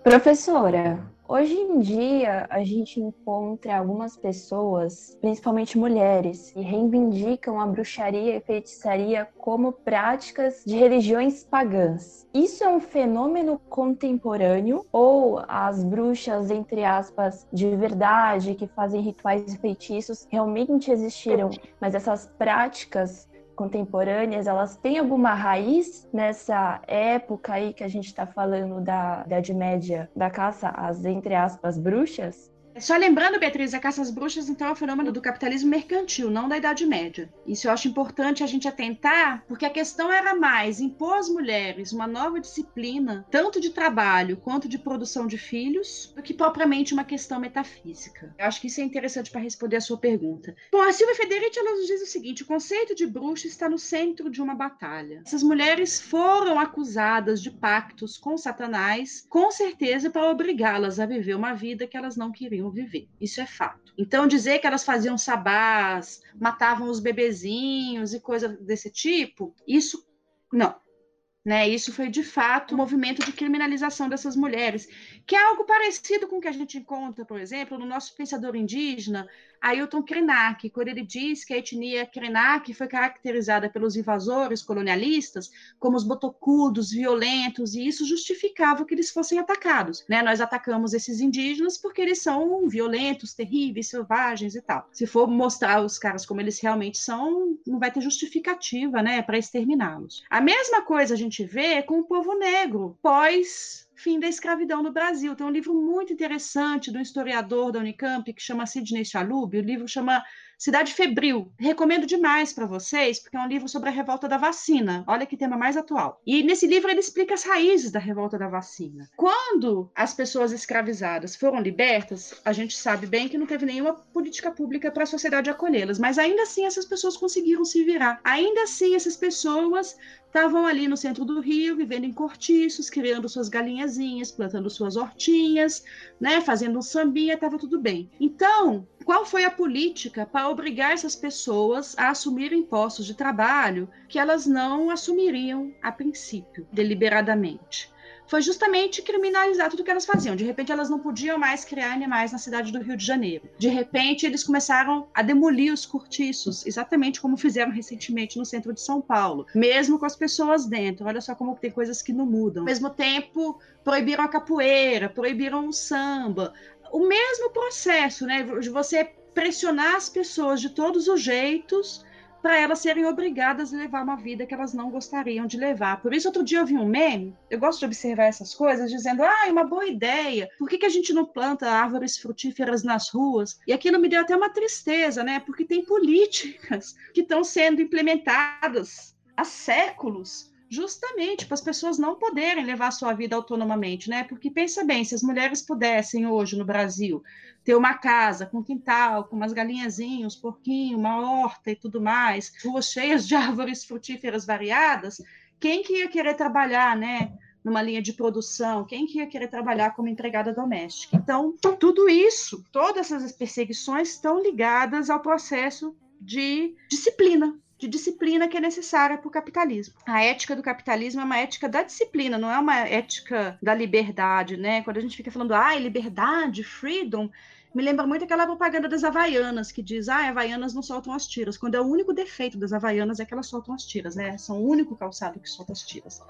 Professora, hoje em dia a gente encontra algumas pessoas, principalmente mulheres, que reivindicam a bruxaria e feitiçaria como práticas de religiões pagãs. Isso é um fenômeno contemporâneo ou as bruxas, entre aspas, de verdade, que fazem rituais e feitiços, realmente existiram, mas essas práticas contemporâneas, elas têm alguma raiz nessa época aí que a gente está falando da Idade Média, da caça às, entre aspas, bruxas? Só lembrando, Beatriz, a caça às bruxas, então, é um fenômeno do capitalismo mercantil, não da Idade Média. Isso eu acho importante a gente atentar, porque a questão era mais impor às mulheres uma nova disciplina, tanto de trabalho quanto de produção de filhos, do que propriamente uma questão metafísica. Eu acho que isso é interessante para responder a sua pergunta. Bom, a Silvia Federici nos diz o seguinte: o conceito de bruxa está no centro de uma batalha. Essas mulheres foram acusadas de pactos com Satanás, com certeza para obrigá-las a viver uma vida que elas não queriam viver. Isso é fato. Então, dizer que elas faziam sabás, matavam os bebezinhos e coisa desse tipo, isso não. Né? Isso foi de fato um movimento de criminalização dessas mulheres, que é algo parecido com o que a gente encontra, por exemplo, no nosso pensador indígena, Ailton Krenak, quando ele diz que a etnia Krenak foi caracterizada pelos invasores colonialistas como os botocudos, violentos, e isso justificava que eles fossem atacados. Né? Nós atacamos esses indígenas porque eles são violentos, terríveis, selvagens e tal. Se for mostrar os caras como eles realmente são, não vai ter justificativa né, para exterminá-los. A mesma coisa a gente vê com o povo negro, pós Fim da Escravidão no Brasil. Tem um livro muito interessante do historiador da Unicamp que chama Sidney Chalub. O livro chama Cidade Febril. Recomendo demais para vocês, porque é um livro sobre a revolta da vacina. Olha que tema mais atual. E nesse livro ele explica as raízes da revolta da vacina. Quando as pessoas escravizadas foram libertas, a gente sabe bem que não teve nenhuma política pública para a sociedade acolhê-las, mas ainda assim essas pessoas conseguiram se virar. Ainda assim essas pessoas estavam ali no centro do Rio, vivendo em cortiços, criando suas galinhazinhas, plantando suas hortinhas, né, fazendo um sambinha, estava tudo bem. Então, qual foi a política para obrigar essas pessoas a assumirem postos de trabalho que elas não assumiriam a princípio, deliberadamente? Foi justamente criminalizar tudo que elas faziam. De repente, elas não podiam mais criar animais na cidade do Rio de Janeiro. De repente, eles começaram a demolir os cortiços, exatamente como fizeram recentemente no centro de São Paulo, mesmo com as pessoas dentro. Olha só como tem coisas que não mudam. Ao mesmo tempo, proibiram a capoeira, proibiram o samba, o mesmo processo, né? De você pressionar as pessoas de todos os jeitos para elas serem obrigadas a levar uma vida que elas não gostariam de levar. Por isso, outro dia eu vi um meme, eu gosto de observar essas coisas, dizendo, ah, é uma boa ideia, por que, que a gente não planta árvores frutíferas nas ruas? E aquilo me deu até uma tristeza, né? Porque tem políticas que estão sendo implementadas há séculos justamente para as pessoas não poderem levar sua vida autonomamente, né? Porque pensa bem, se as mulheres pudessem hoje no Brasil ter uma casa com quintal, com umas galinhazinhas, porquinho, uma horta e tudo mais, ruas cheias de (laughs) árvores frutíferas variadas, quem que ia querer trabalhar, né? Numa linha de produção, quem que ia querer trabalhar como empregada doméstica? Então, tudo isso, todas essas perseguições estão ligadas ao processo de disciplina, de disciplina que é necessária para o capitalismo. A ética do capitalismo é uma ética da disciplina, não é uma ética da liberdade, né? Quando a gente fica falando, ah, liberdade, freedom, me lembra muito aquela propaganda das Havaianas, que diz, ah, Havaianas não soltam as tiras, quando é o único defeito das Havaianas é que elas soltam as tiras, né? São o único calçado que solta as tiras.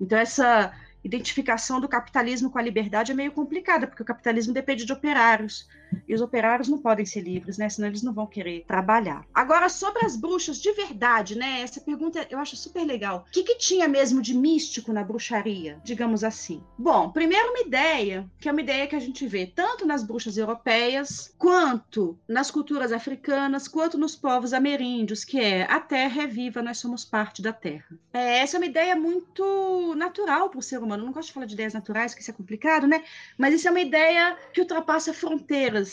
Então, essa identificação do capitalismo com a liberdade é meio complicada, porque o capitalismo depende de operários. E os operários não podem ser livres, né? Senão eles não vão querer trabalhar. Agora, sobre as bruxas de verdade, né? Essa pergunta eu acho super legal. O que, que tinha mesmo de místico na bruxaria, digamos assim? Bom, primeiro uma ideia, que é uma ideia que a gente vê tanto nas bruxas europeias, quanto nas culturas africanas, quanto nos povos ameríndios, que é a terra é viva, nós somos parte da terra. É, essa é uma ideia muito natural para o ser humano. Eu não gosto de falar de ideias naturais, que isso é complicado, né? Mas isso é uma ideia que ultrapassa fronteiras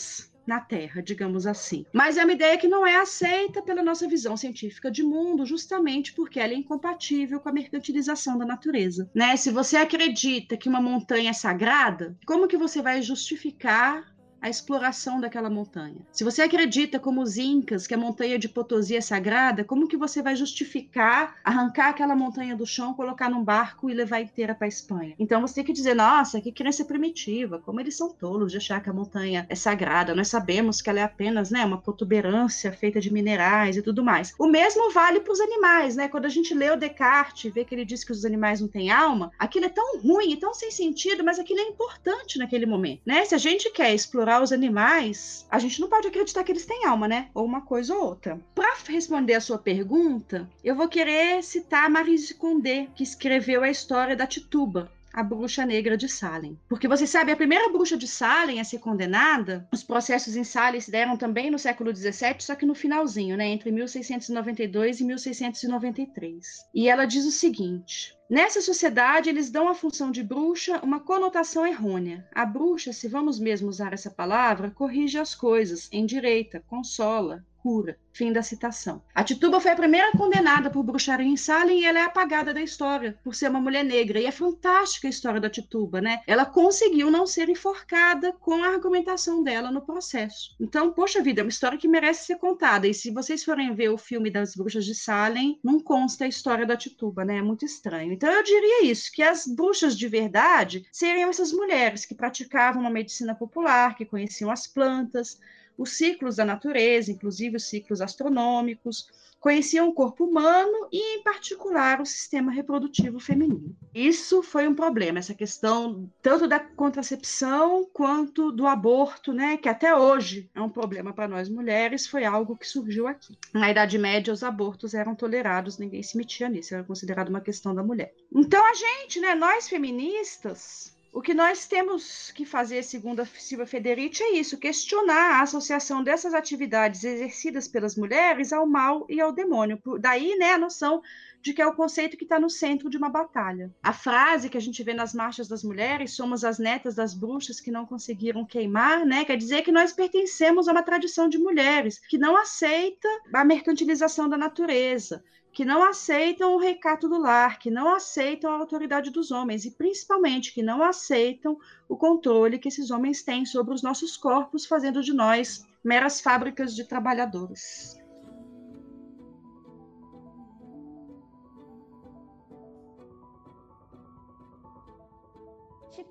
na Terra, digamos assim. Mas é uma ideia que não é aceita pela nossa visão científica de mundo, justamente porque ela é incompatível com a mercantilização da natureza. Né? Se você acredita que uma montanha é sagrada, como que você vai justificar a exploração daquela montanha. Se você acredita, como os incas, que a montanha de Potosí é sagrada, como que você vai justificar arrancar aquela montanha do chão, colocar num barco e levar inteira para Espanha? Então você tem que dizer, nossa, que crença primitiva, como eles são tolos de achar que a montanha é sagrada. Nós sabemos que ela é apenas, né, uma protuberância feita de minerais e tudo mais. O mesmo vale para os animais, né? Quando a gente lê o Descartes e vê que ele diz que os animais não têm alma, aquilo é tão ruim e tão sem sentido, mas aquilo é importante naquele momento, né? Se a gente quer explorar os animais, a gente não pode acreditar que eles têm alma, né? Ou uma coisa ou outra. Para responder a sua pergunta, eu vou querer citar Marise Condé, que escreveu a história da Tituba, a bruxa negra de Salem. Porque você sabe, a primeira bruxa de Salem a ser condenada, os processos em Salem se deram também no século XVII, só que no finalzinho, né, entre 1692 e 1693. E ela diz o seguinte: Nessa sociedade, eles dão à função de bruxa uma conotação errônea. A bruxa, se vamos mesmo usar essa palavra, corrige as coisas, endireita, consola, cura. Fim da citação. A Tituba foi a primeira condenada por bruxaria em Salem e ela é apagada da história por ser uma mulher negra. E é fantástica a história da Tituba, né? Ela conseguiu não ser enforcada com a argumentação dela no processo. Então, poxa vida, é uma história que merece ser contada. E se vocês forem ver o filme das bruxas de Salem, não consta a história da Tituba, né? É muito estranho. Então, eu diria isso, que as bruxas de verdade seriam essas mulheres que praticavam uma medicina popular, que conheciam as plantas, os ciclos da natureza, inclusive os ciclos astronômicos, conheciam o corpo humano e, em particular, o sistema reprodutivo feminino. Isso foi um problema, essa questão tanto da contracepção quanto do aborto, né, que até hoje é um problema para nós mulheres, foi algo que surgiu aqui. Na Idade Média, os abortos eram tolerados, ninguém se metia nisso, era considerado uma questão da mulher. Então, a gente, né, nós feministas, o que nós temos que fazer, segundo a Silvia Federici, é isso: questionar a associação dessas atividades exercidas pelas mulheres ao mal e ao demônio. Daí, né, a noção de que é o conceito que está no centro de uma batalha. A frase que a gente vê nas marchas das mulheres, somos as netas das bruxas que não conseguiram queimar, né? Quer dizer que nós pertencemos a uma tradição de mulheres que não aceita a mercantilização da natureza, que não aceitam o recato do lar, que não aceitam a autoridade dos homens e principalmente que não aceitam o controle que esses homens têm sobre os nossos corpos, fazendo de nós meras fábricas de trabalhadores.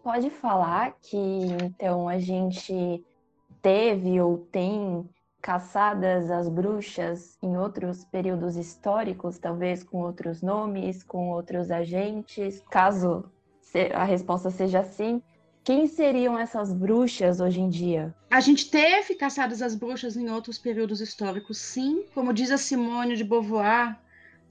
Pode falar que então a gente teve ou tem caçadas às bruxas em outros períodos históricos, talvez com outros nomes, com outros agentes? Caso a resposta seja sim, quem seriam essas bruxas hoje em dia? A gente teve caçadas às bruxas em outros períodos históricos, sim. Como diz a Simone de Beauvoir,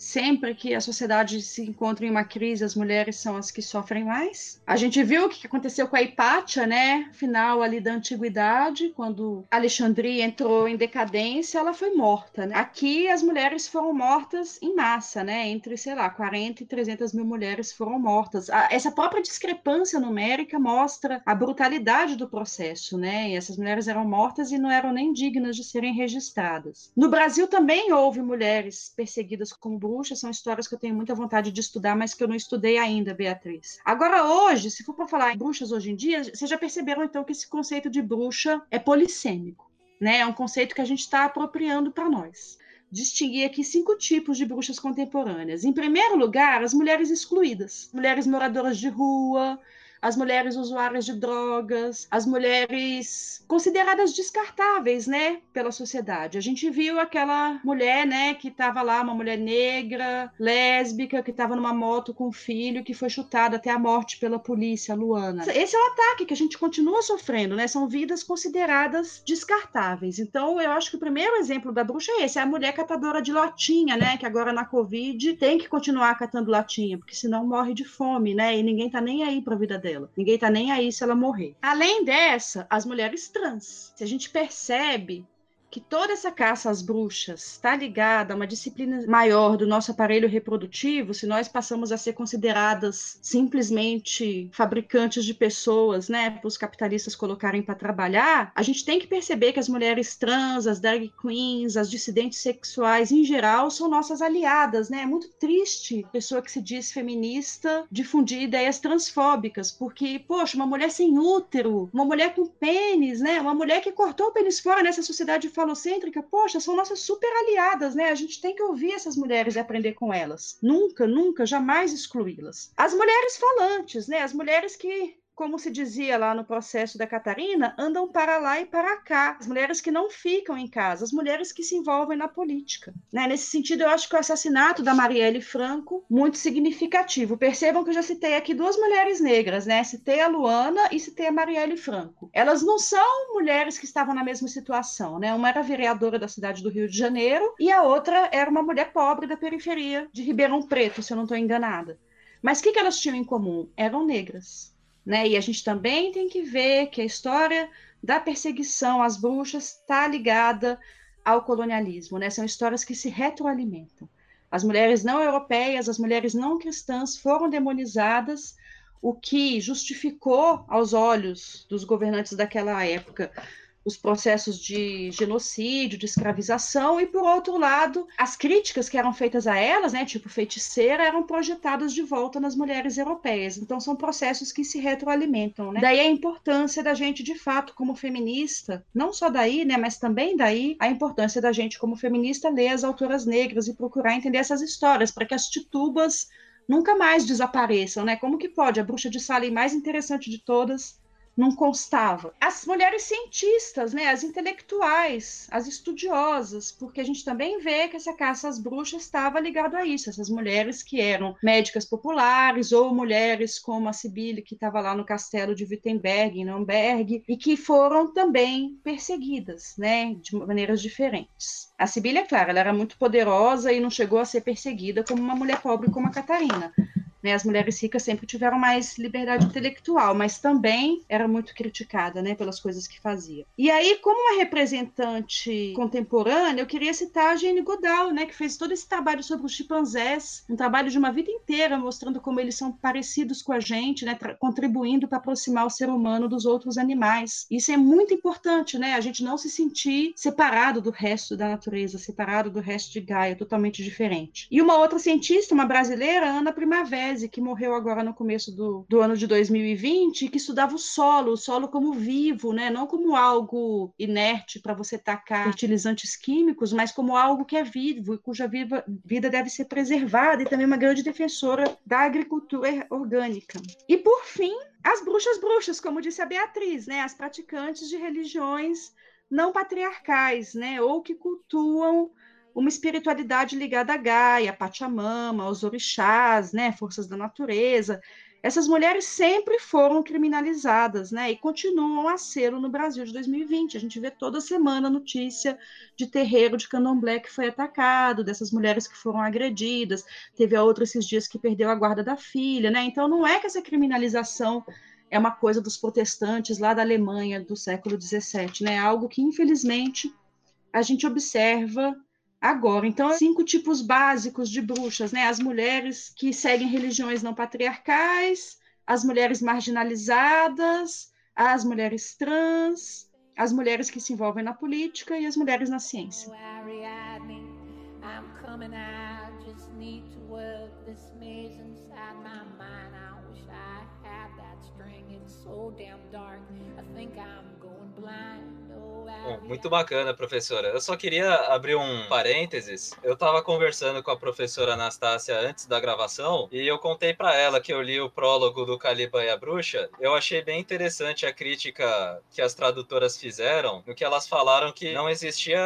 sempre que a sociedade se encontra em uma crise, as mulheres são as que sofrem mais. A gente viu o que aconteceu com a Hipátia, né? Final ali da antiguidade, quando Alexandria entrou em decadência, ela foi morta, né? Aqui as mulheres foram mortas em massa, né? Entre, sei lá, 40 e 300 mil mulheres foram mortas. Essa própria discrepância numérica mostra a brutalidade do processo, né? E essas mulheres eram mortas e não eram nem dignas de serem registradas. No Brasil também houve mulheres perseguidas como bruxas são histórias que eu tenho muita vontade de estudar, mas que eu não estudei ainda, Beatriz. Agora, hoje, se for para falar em bruxas hoje em dia, vocês já perceberam então que esse conceito de bruxa é polissêmico, né? É um conceito que a gente está apropriando para nós distinguir aqui cinco tipos de bruxas contemporâneas. Em primeiro lugar, as mulheres excluídas, mulheres moradoras de rua, as mulheres usuárias de drogas, as mulheres consideradas descartáveis, né, pela sociedade. A gente viu aquela mulher, né, que estava lá, uma mulher negra, lésbica, que estava numa moto com um filho, que foi chutada até a morte pela polícia, Luana. Esse é o ataque que a gente continua sofrendo, né? São vidas consideradas descartáveis. Então, eu acho que o primeiro exemplo da bruxa é esse, é a mulher catadora de latinha, né, que agora na Covid tem que continuar catando latinha, porque senão morre de fome, né? E ninguém tá nem aí para a vida dela. Ninguém tá nem aí se ela morrer. Além dessa, as mulheres trans. Se a gente percebe que toda essa caça às bruxas está ligada a uma disciplina maior do nosso aparelho reprodutivo, se nós passamos a ser consideradas simplesmente fabricantes de pessoas, né, para os capitalistas colocarem para trabalhar, a gente tem que perceber que as mulheres trans, as drag queens, as dissidentes sexuais em geral são nossas aliadas, né? É muito triste pessoa que se diz feminista difundir ideias transfóbicas, porque, poxa, uma mulher sem útero, uma mulher com pênis, né, uma mulher que cortou o pênis fora nessa sociedade falocêntrica, poxa, são nossas super aliadas, né? A gente tem que ouvir essas mulheres e aprender com elas. Nunca, nunca, jamais excluí-las. As mulheres falantes, né? As mulheres que como se dizia lá no processo da Catarina, andam para lá e para cá. As mulheres que não ficam em casa, as mulheres que se envolvem na política. Né? Nesse sentido, eu acho que o assassinato da Marielle Franco, muito significativo. Percebam que eu já citei aqui duas mulheres negras, né? Citei a Luana e citei a Marielle Franco. Elas não são mulheres que estavam na mesma situação, né? Uma era vereadora da cidade do Rio de Janeiro e a outra era uma mulher pobre da periferia de Ribeirão Preto, se eu não estou enganada. Mas o que, que elas tinham em comum? Eram negras. Né? E a gente também tem que ver que a história da perseguição às bruxas está ligada ao colonialismo, né? São histórias que se retroalimentam. As mulheres não europeias, as mulheres não cristãs foram demonizadas, o que justificou aos olhos dos governantes daquela época os processos de genocídio, de escravização, e por outro lado, as críticas que eram feitas a elas, né, tipo feiticeira, eram projetadas de volta nas mulheres europeias. Então são processos que se retroalimentam, né? Daí a importância da gente, de fato, como feminista, não só daí, né, mas também daí a importância da gente como feminista ler as autoras negras e procurar entender essas histórias para que as titubas nunca mais desapareçam, né? Como que pode a bruxa de Salem mais interessante de todas não constava. As mulheres cientistas, né, as intelectuais, as estudiosas, porque a gente também vê que essa caça às bruxas estava ligado a isso, essas mulheres que eram médicas populares ou mulheres como a Sibile que estava lá no castelo de Wittenberg, em Nürnberg, e que foram também perseguidas, né, de maneiras diferentes. A Sibile, é claro, ela era muito poderosa e não chegou a ser perseguida como uma mulher pobre como a Catarina, né, as mulheres ricas sempre tiveram mais liberdade intelectual, mas também era muito criticada né, pelas coisas que fazia. E aí, como uma representante contemporânea, eu queria citar a Jane Goodall, né, que fez todo esse trabalho sobre os chimpanzés, um trabalho de uma vida inteira mostrando como eles são parecidos com a gente, né, contribuindo para aproximar o ser humano dos outros animais. Isso é muito importante, né, a gente não se sentir separado do resto da natureza, separado do resto de Gaia, totalmente diferente. E uma outra cientista, uma brasileira, Ana Primavera, que morreu agora no começo do, do ano de 2020, que estudava o solo, o solo como vivo, né? não como algo inerte para você tacar fertilizantes químicos, mas como algo que é vivo e cuja viva, vida deve ser preservada, e também uma grande defensora da agricultura orgânica. E por fim, as bruxas bruxas, como disse a Beatriz, né? as praticantes de religiões não patriarcais, né? ou que cultuam uma espiritualidade ligada a Gaia, a Pachamama, aos orixás, né, forças da natureza. Essas mulheres sempre foram criminalizadas, né, e continuam a ser no Brasil de 2020. A gente vê toda semana notícia de terreiro de candomblé que foi atacado, dessas mulheres que foram agredidas. Teve a outra esses dias que perdeu a guarda da filha, né? Então não é que essa criminalização é uma coisa dos protestantes lá da Alemanha do século XVII, né? É algo que infelizmente a gente observa agora. Então, cinco tipos básicos de bruxas, né? As mulheres que seguem religiões não patriarcais, as mulheres marginalizadas, as mulheres trans, as mulheres que se envolvem na política e as mulheres na ciência. Bom, muito bacana, professora. Eu só queria abrir um parênteses. Eu estava conversando com a professora Anastácia antes da gravação e eu contei para ela que eu li o prólogo do Caliban e a Bruxa. Eu achei bem interessante a crítica que as tradutoras fizeram, no que elas falaram que não existia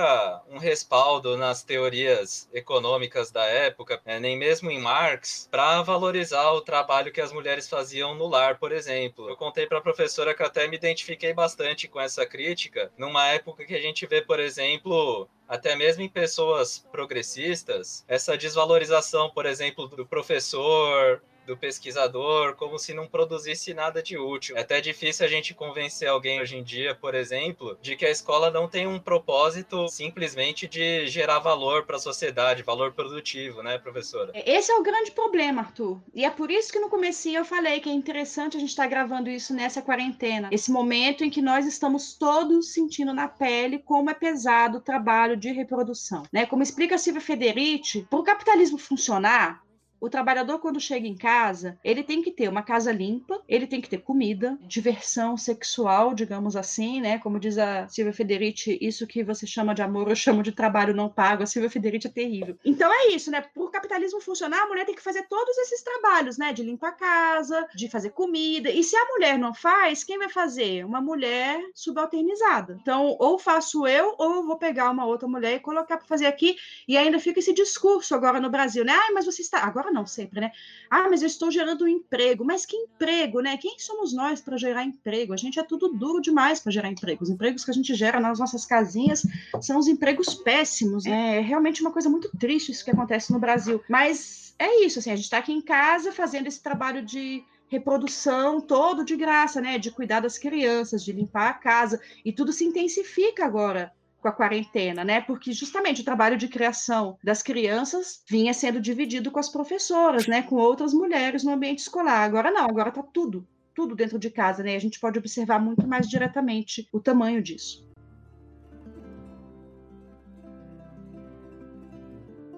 um respaldo nas teorias econômicas da época, né, nem mesmo em Marx, para valorizar o trabalho que as mulheres faziam no lar, por exemplo. Eu contei para a professora que até me identifiquei bastante com essa crítica, numa época época que a gente vê, por exemplo, até mesmo em pessoas progressistas, essa desvalorização, por exemplo, do professor, do pesquisador, como se não produzisse nada de útil. É até difícil a gente convencer alguém hoje em dia, por exemplo, de que a escola não tem um propósito simplesmente de gerar valor para a sociedade, valor produtivo, né, professora? Esse é o grande problema, Arthur. E é por isso que no comecinho eu falei que é interessante a gente estar tá gravando isso nessa quarentena, esse momento em que nós estamos todos sentindo na pele como é pesado o trabalho de reprodução, né? Como explica a Silvia Federici, para o capitalismo funcionar, o trabalhador, quando chega em casa, ele tem que ter uma casa limpa, ele tem que ter comida, diversão sexual, digamos assim, né? Como diz a Silvia Federici, isso que você chama de amor, eu chamo de trabalho não pago. A Silvia Federici é terrível. Então é isso, né? Por capitalismo funcionar, a mulher tem que fazer todos esses trabalhos, né? De limpar a casa, de fazer comida. E se a mulher não faz, quem vai fazer? Uma mulher subalternizada. Então, ou faço eu, ou vou pegar uma outra mulher e colocar para fazer aqui. E ainda fica esse discurso agora no Brasil, né? Ah, mas você está. Agora não sempre, né? Ah, mas eu estou gerando um emprego. Mas que emprego, né? Quem somos nós para gerar emprego? A gente é tudo duro demais para gerar emprego. Os empregos que a gente gera nas nossas casinhas são os empregos péssimos. É realmente uma coisa muito triste isso que acontece no Brasil. Mas é isso, assim, a gente está aqui em casa fazendo esse trabalho de reprodução todo de graça, né? De cuidar das crianças, de limpar a casa, e tudo se intensifica agora com a quarentena, né? Porque justamente o trabalho de criação das crianças vinha sendo dividido com as professoras, né? Com outras mulheres no ambiente escolar. Agora não, agora está tudo, tudo dentro de casa, né? A gente pode observar muito mais diretamente o tamanho disso.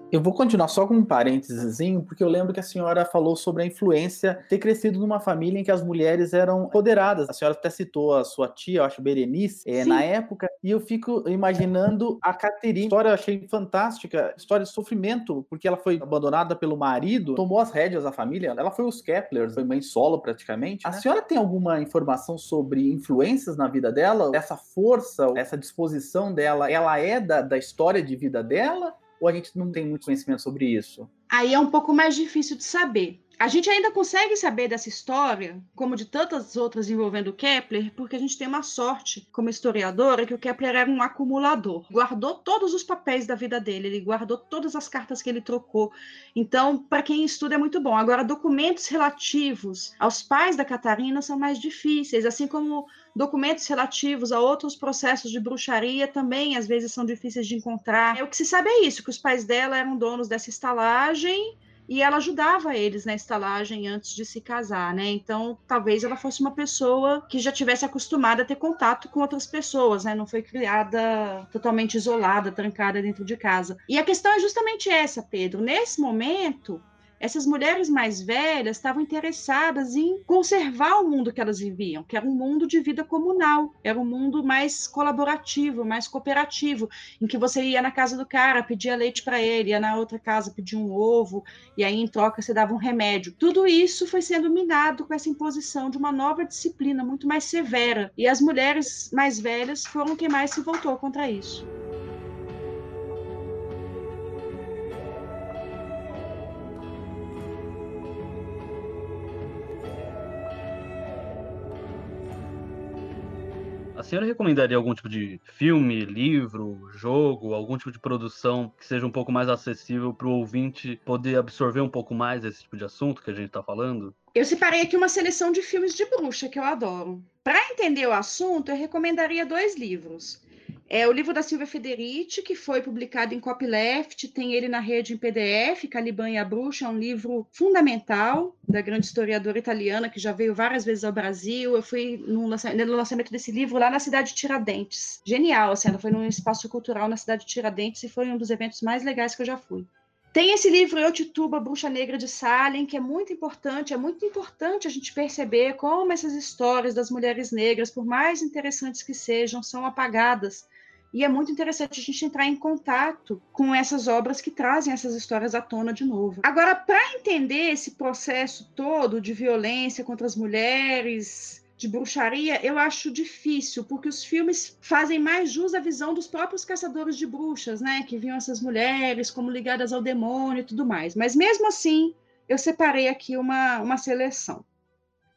Eu vou continuar só com um parênteses, porque eu lembro que a senhora falou sobre a influência ter crescido numa família em que as mulheres eram empoderadas. A senhora até citou a sua tia, eu acho, Berenice, é, na época, e eu fico imaginando a Caterine. A história eu achei fantástica, história de sofrimento, porque ela foi abandonada pelo marido, tomou as rédeas da família, ela foi os Keplers, foi mãe solo praticamente. A né? senhora tem alguma informação sobre influências na vida dela? Essa força, essa disposição dela, ela é da, da história de vida dela? Ou a gente não tem muito conhecimento sobre isso? Aí é um pouco mais difícil de saber. A gente ainda consegue saber dessa história, como de tantas outras envolvendo Kepler, porque a gente tem uma sorte como historiadora que o Kepler era um acumulador. Guardou todos os papéis da vida dele, ele guardou todas as cartas que ele trocou. Então, para quem estuda é muito bom. Agora, documentos relativos aos pais da Catarina são mais difíceis, assim como documentos relativos a outros processos de bruxaria também às vezes são difíceis de encontrar. O que se sabe é isso, que os pais dela eram donos dessa estalagem e ela ajudava eles na estalagem antes de se casar, né? Então, talvez ela fosse uma pessoa que já tivesse acostumada a ter contato com outras pessoas, né? Não foi criada totalmente isolada, trancada dentro de casa. E a questão é justamente essa, Pedro. Nesse momento, essas mulheres mais velhas estavam interessadas em conservar o mundo que elas viviam, que era um mundo de vida comunal, era um mundo mais colaborativo, mais cooperativo, em que você ia na casa do cara, pedia leite para ele, ia na outra casa, pedia um ovo, e aí em troca você dava um remédio. Tudo isso foi sendo minado com essa imposição de uma nova disciplina muito mais severa, e as mulheres mais velhas foram quem mais se voltou contra isso. Senhora recomendaria algum tipo de filme, livro, jogo, algum tipo de produção que seja um pouco mais acessível para o ouvinte poder absorver um pouco mais esse tipo de assunto que a gente está falando? Eu separei aqui uma seleção de filmes de bruxa que eu adoro. Para entender o assunto, eu recomendaria dois livros. É o livro da Silvia Federici, que foi publicado em Copyleft, tem ele na rede em PDF, Caliban e a Bruxa, é um livro fundamental da grande historiadora italiana, que já veio várias vezes ao Brasil. Eu fui no lançamento, no lançamento desse livro lá na cidade de Tiradentes. Genial, assim, ela foi num espaço cultural na cidade de Tiradentes e foi um dos eventos mais legais que eu já fui. Tem esse livro Eu Tituba, Bruxa Negra de Salem, que é muito importante, é muito importante a gente perceber como essas histórias das mulheres negras, por mais interessantes que sejam, são apagadas E é muito interessante a gente entrar em contato com essas obras que trazem essas histórias à tona de novo. Agora, para entender esse processo todo de violência contra as mulheres, de bruxaria, eu acho difícil, porque os filmes fazem mais jus à visão dos próprios caçadores de bruxas, né? Que viam essas mulheres como ligadas ao demônio e tudo mais. Mas mesmo assim, eu separei aqui uma, uma seleção.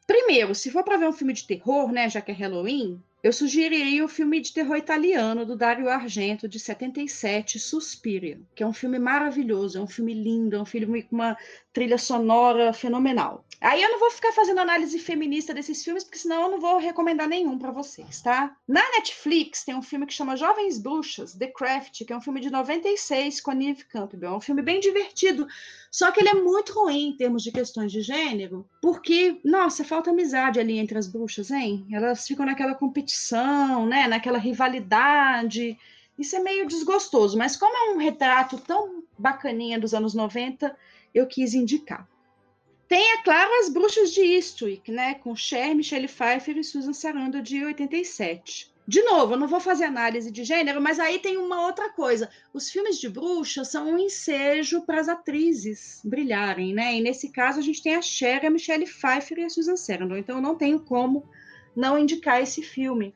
Primeiro, se for para ver um filme de terror, né? Já que é Halloween, eu sugeriria o filme de terror italiano do Dario Argento, de 77, Suspiria, que é um filme maravilhoso, é um filme lindo, é um filme com uma trilha sonora fenomenal. Aí eu não vou ficar fazendo análise feminista desses filmes, porque senão eu não vou recomendar nenhum para vocês, tá? Na Netflix tem um filme que chama Jovens Bruxas, The Craft, que é um filme de 96 com a Neve Campbell. É um filme bem divertido, só que ele é muito ruim em termos de questões de gênero, porque, nossa, falta amizade ali entre as bruxas, hein? Elas ficam naquela competição, né? Naquela rivalidade. Isso é meio desgostoso, mas como é um retrato tão bacaninha dos anos 90, eu quis indicar. Tem, é claro, as Bruxas de Eastwick, né, com Cher, Michelle Pfeiffer e Susan Sarandon, de 87. De novo, eu não vou fazer análise de gênero, mas aí tem uma outra coisa. Os filmes de bruxa são um ensejo para as atrizes brilharem, né? E nesse caso a gente tem a Cher, a Michelle Pfeiffer e a Susan Sarandon. Então não tenho como não indicar esse filme.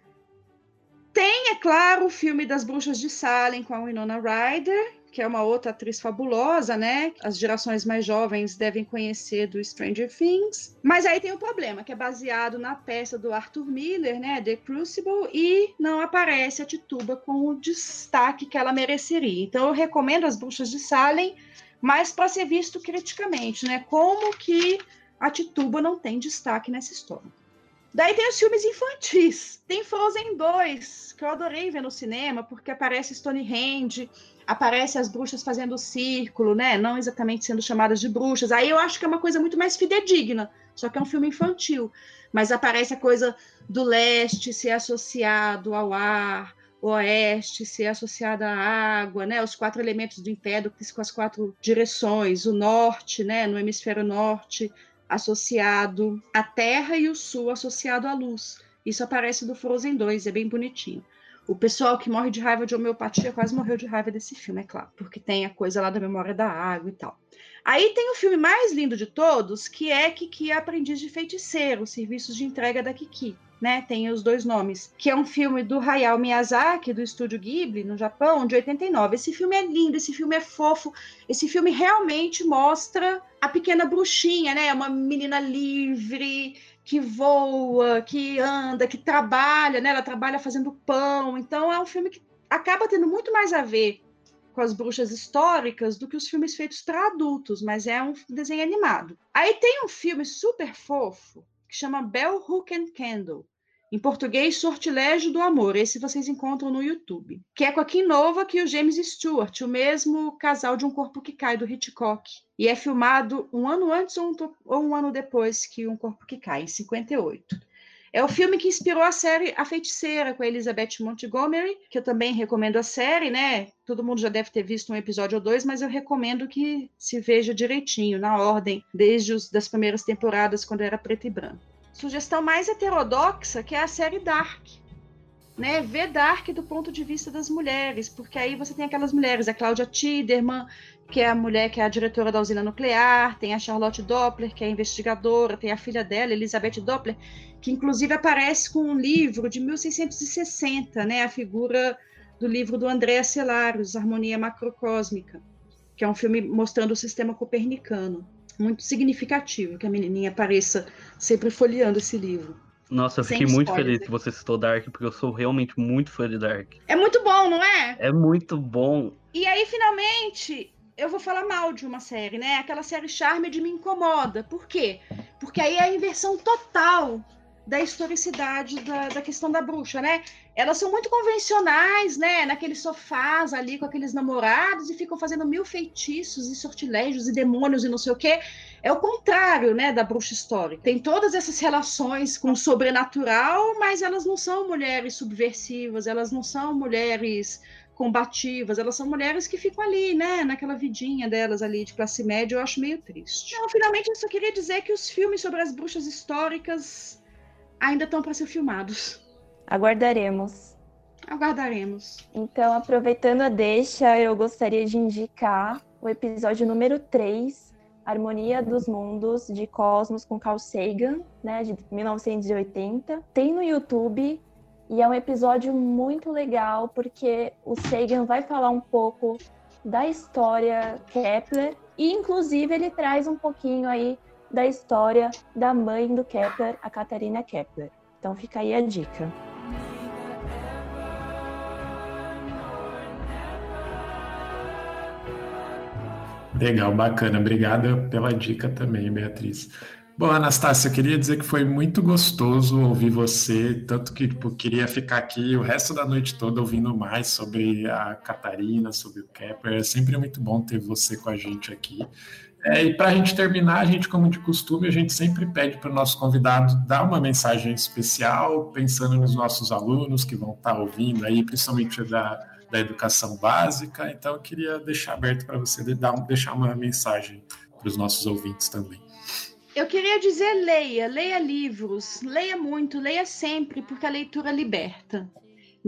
Tem, é claro, o filme das Bruxas de Salem com a Winona Ryder, que é uma outra atriz fabulosa, né? As gerações mais jovens devem conhecer do Stranger Things. Mas aí tem o um problema, que é baseado na peça do Arthur Miller, né? The Crucible, e não aparece a Tituba com o destaque que ela mereceria. Então eu recomendo As Bruxas de Salem, mas para ser visto criticamente, né? Como que a Tituba não tem destaque nessa história. Daí tem os filmes infantis. Tem Frozen 2, que eu adorei ver no cinema, porque aparece Stonehenge, aparece as bruxas fazendo o círculo, né? Não exatamente sendo chamadas de bruxas. Aí eu acho que é uma coisa muito mais fidedigna, só que é um filme infantil. Mas aparece a coisa do leste ser associado ao ar, oeste ser associado à água, né? Os quatro elementos do Empédocles com as quatro direções, o norte, né? No hemisfério norte associado à terra e o sul associado à luz. Isso aparece do Frozen 2, é bem bonitinho. O pessoal que morre de raiva de homeopatia quase morreu de raiva desse filme, é claro, porque tem a coisa lá da memória da água e tal. Aí tem o filme mais lindo de todos, que é Kiki Aprendiz de Feiticeiro, Serviços de Entrega da Kiki. Né, tem os dois nomes, que é um filme do Hayao Miyazaki, do estúdio Ghibli, no Japão, de 89. Esse filme é lindo, esse filme é fofo, esse filme realmente mostra a pequena bruxinha, né? Uma menina livre, que voa, que anda, que trabalha, né? Ela trabalha fazendo pão. Então é um filme que acaba tendo muito mais a ver com as bruxas históricas do que os filmes feitos para adultos, mas é um desenho animado. Aí tem um filme super fofo que chama Bell Hook and Candle, em português, Sortilégio do Amor. Esse vocês encontram no YouTube. Que é com a Kim Nova e o James Stewart, o mesmo casal de Um Corpo que Cai, do Hitchcock. E é filmado um ano antes ou um, ou um ano depois que Um Corpo que Cai, em 58. É o filme que inspirou a série A Feiticeira, com a Elizabeth Montgomery, que eu também recomendo a série, né? Todo mundo já deve ter visto um episódio ou dois, mas eu recomendo que se veja direitinho, na ordem, desde as das primeiras temporadas, quando era preto e branco sugestão mais heterodoxa, que é a série Dark. Né, ver Dark do ponto de vista das mulheres, porque aí você tem aquelas mulheres, a Cláudia Tiderman, que é a mulher que é a diretora da usina nuclear, tem a Charlotte Doppler, que é a investigadora, tem a filha dela, Elizabeth Doppler, que inclusive aparece com um livro de 1660, né, a figura do livro do André Celarius, Harmonia Macrocósmica, que é um filme mostrando o sistema copernicano muito significativo que a menininha apareça sempre folheando esse livro. Nossa, eu fiquei muito feliz que você citou Dark, porque eu sou realmente muito fã de Dark. É muito bom, não é? É muito bom. E aí, finalmente, eu vou falar mal de uma série, né? Aquela série Charmed me incomoda. Por quê? Porque aí é a inversão total da historicidade da, da questão da bruxa, né? Elas são muito convencionais, né? Naqueles sofás ali com aqueles namorados e ficam fazendo mil feitiços e sortilégios e demônios e não sei o quê. É o contrário, né, da bruxa histórica. Tem todas essas relações com o sobrenatural, mas elas não são mulheres subversivas, elas não são mulheres combativas, elas são mulheres que ficam ali, né, naquela vidinha delas ali de classe média, eu acho meio triste. Então, finalmente, eu só queria dizer que os filmes sobre as bruxas históricas ainda estão para ser filmados. Aguardaremos. Aguardaremos. Então, aproveitando a deixa, eu gostaria de indicar o episódio número 3, Harmonia dos Mundos, de Cosmos com Carl Sagan, né, de 1980. Tem no YouTube e é um episódio muito legal porque o Sagan vai falar um pouco da história Kepler e, inclusive, ele traz um pouquinho aí da história da mãe do Kepler, a Catarina Kepler. Então fica aí a dica. Legal, bacana. Obrigada pela dica também, Beatriz. Bom, Anastácia, eu queria dizer que foi muito gostoso ouvir você, tanto que tipo, queria ficar aqui o resto da noite toda ouvindo mais sobre a Catarina, sobre o Kepler. É sempre muito bom ter você com a gente aqui. É, e para a gente terminar, a gente, como de costume, a gente sempre pede para o nosso convidado dar uma mensagem especial, pensando nos nossos alunos que vão estar tá ouvindo aí, principalmente da, da educação básica. Então, eu queria deixar aberto para você dar, deixar uma mensagem para os nossos ouvintes também. Eu queria dizer leia, leia livros, leia muito, leia sempre, porque a leitura liberta.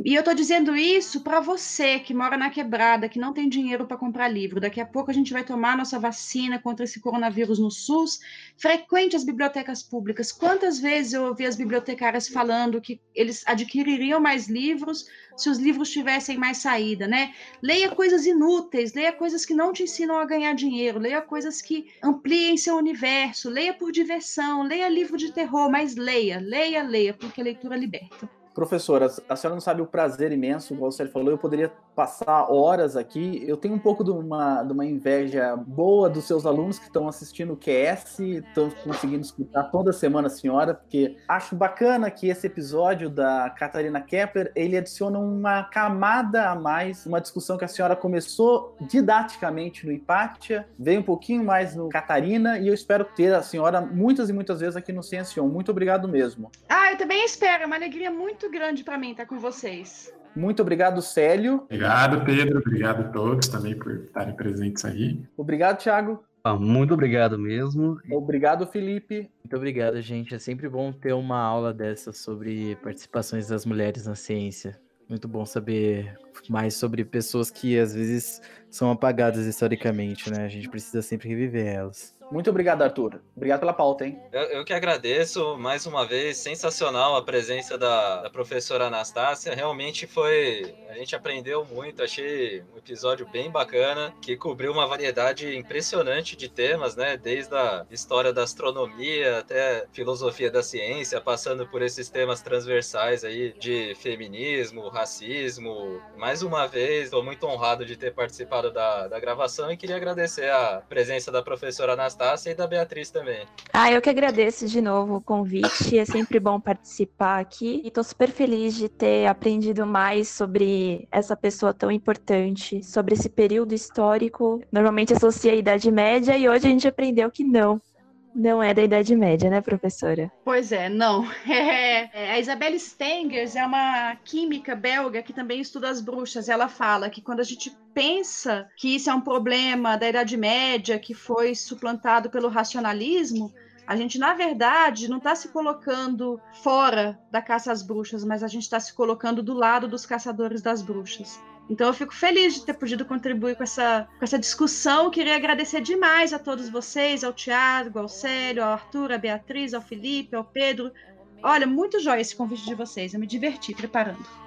E eu tô dizendo isso para você que mora na quebrada, que não tem dinheiro para comprar livro. Daqui a pouco a gente vai tomar nossa vacina contra esse coronavírus no SUS. Frequente as bibliotecas públicas. Quantas vezes eu ouvi as bibliotecárias falando que eles adquiririam mais livros se os livros tivessem mais saída, né? Leia coisas inúteis, leia coisas que não te ensinam a ganhar dinheiro, leia coisas que ampliem seu universo, leia por diversão, leia livro de terror, mas leia, leia, leia, porque a leitura liberta. Professora, a senhora não sabe o prazer imenso, como você falou, eu poderia passar horas aqui. Eu tenho um pouco de uma, de uma inveja boa dos seus alunos que estão assistindo o QS, estão conseguindo escutar toda semana a senhora, porque acho bacana que esse episódio da Catarina Kepler, ele adiciona uma camada a mais, uma discussão que a senhora começou didaticamente no Hipátia, veio um pouquinho mais no Catarina, e eu espero ter a senhora muitas e muitas vezes aqui no Ciencion. Muito obrigado mesmo. Ah, eu também espero, é uma alegria muito muito grande para mim estar com vocês. Muito obrigado, Célio. Obrigado, Pedro. Obrigado a todos também por estarem presentes aí. Obrigado, Thiago. Ah, muito obrigado mesmo. Obrigado, Felipe. Muito obrigado, gente. É sempre bom ter uma aula dessa sobre participações das mulheres na ciência. Muito bom saber mais sobre pessoas que às vezes são apagadas historicamente, né? A gente precisa sempre reviver elas. Muito obrigado, Arthur. Obrigado pela pauta, hein? Eu, eu que agradeço mais uma vez. Sensacional a presença da, da, professora Anastácia. Realmente foi. A gente aprendeu muito. Achei um episódio bem bacana, que cobriu uma variedade impressionante de temas, né? Desde a história da astronomia até filosofia da ciência, passando por esses temas transversais aí de feminismo, racismo. Mais uma vez, estou muito honrado de ter participado da, da gravação e queria agradecer a presença da professora Anastácia e da Beatriz também. Ah, eu que agradeço de novo o convite. É sempre bom participar aqui. E tô super feliz de ter aprendido mais sobre essa pessoa tão importante, sobre esse período histórico. Normalmente associa a Idade Média e hoje a gente aprendeu que não. Não é da Idade Média, né, professora? Pois é, não. (laughs) É, é, a Isabelle Stengers é uma química belga que também estuda as bruxas. Ela fala que quando a gente pensa que isso é um problema da Idade Média que foi suplantado pelo racionalismo, a gente, na verdade, não está se colocando fora da caça às bruxas, mas a gente está se colocando do lado dos caçadores das bruxas. Então eu fico feliz de ter podido contribuir com essa, com essa discussão. Queria agradecer demais a todos vocês, ao Tiago, ao Célio, ao Arthur, à Beatriz, ao Felipe, ao Pedro. Olha, muito jóia esse convite de vocês. Eu me diverti preparando.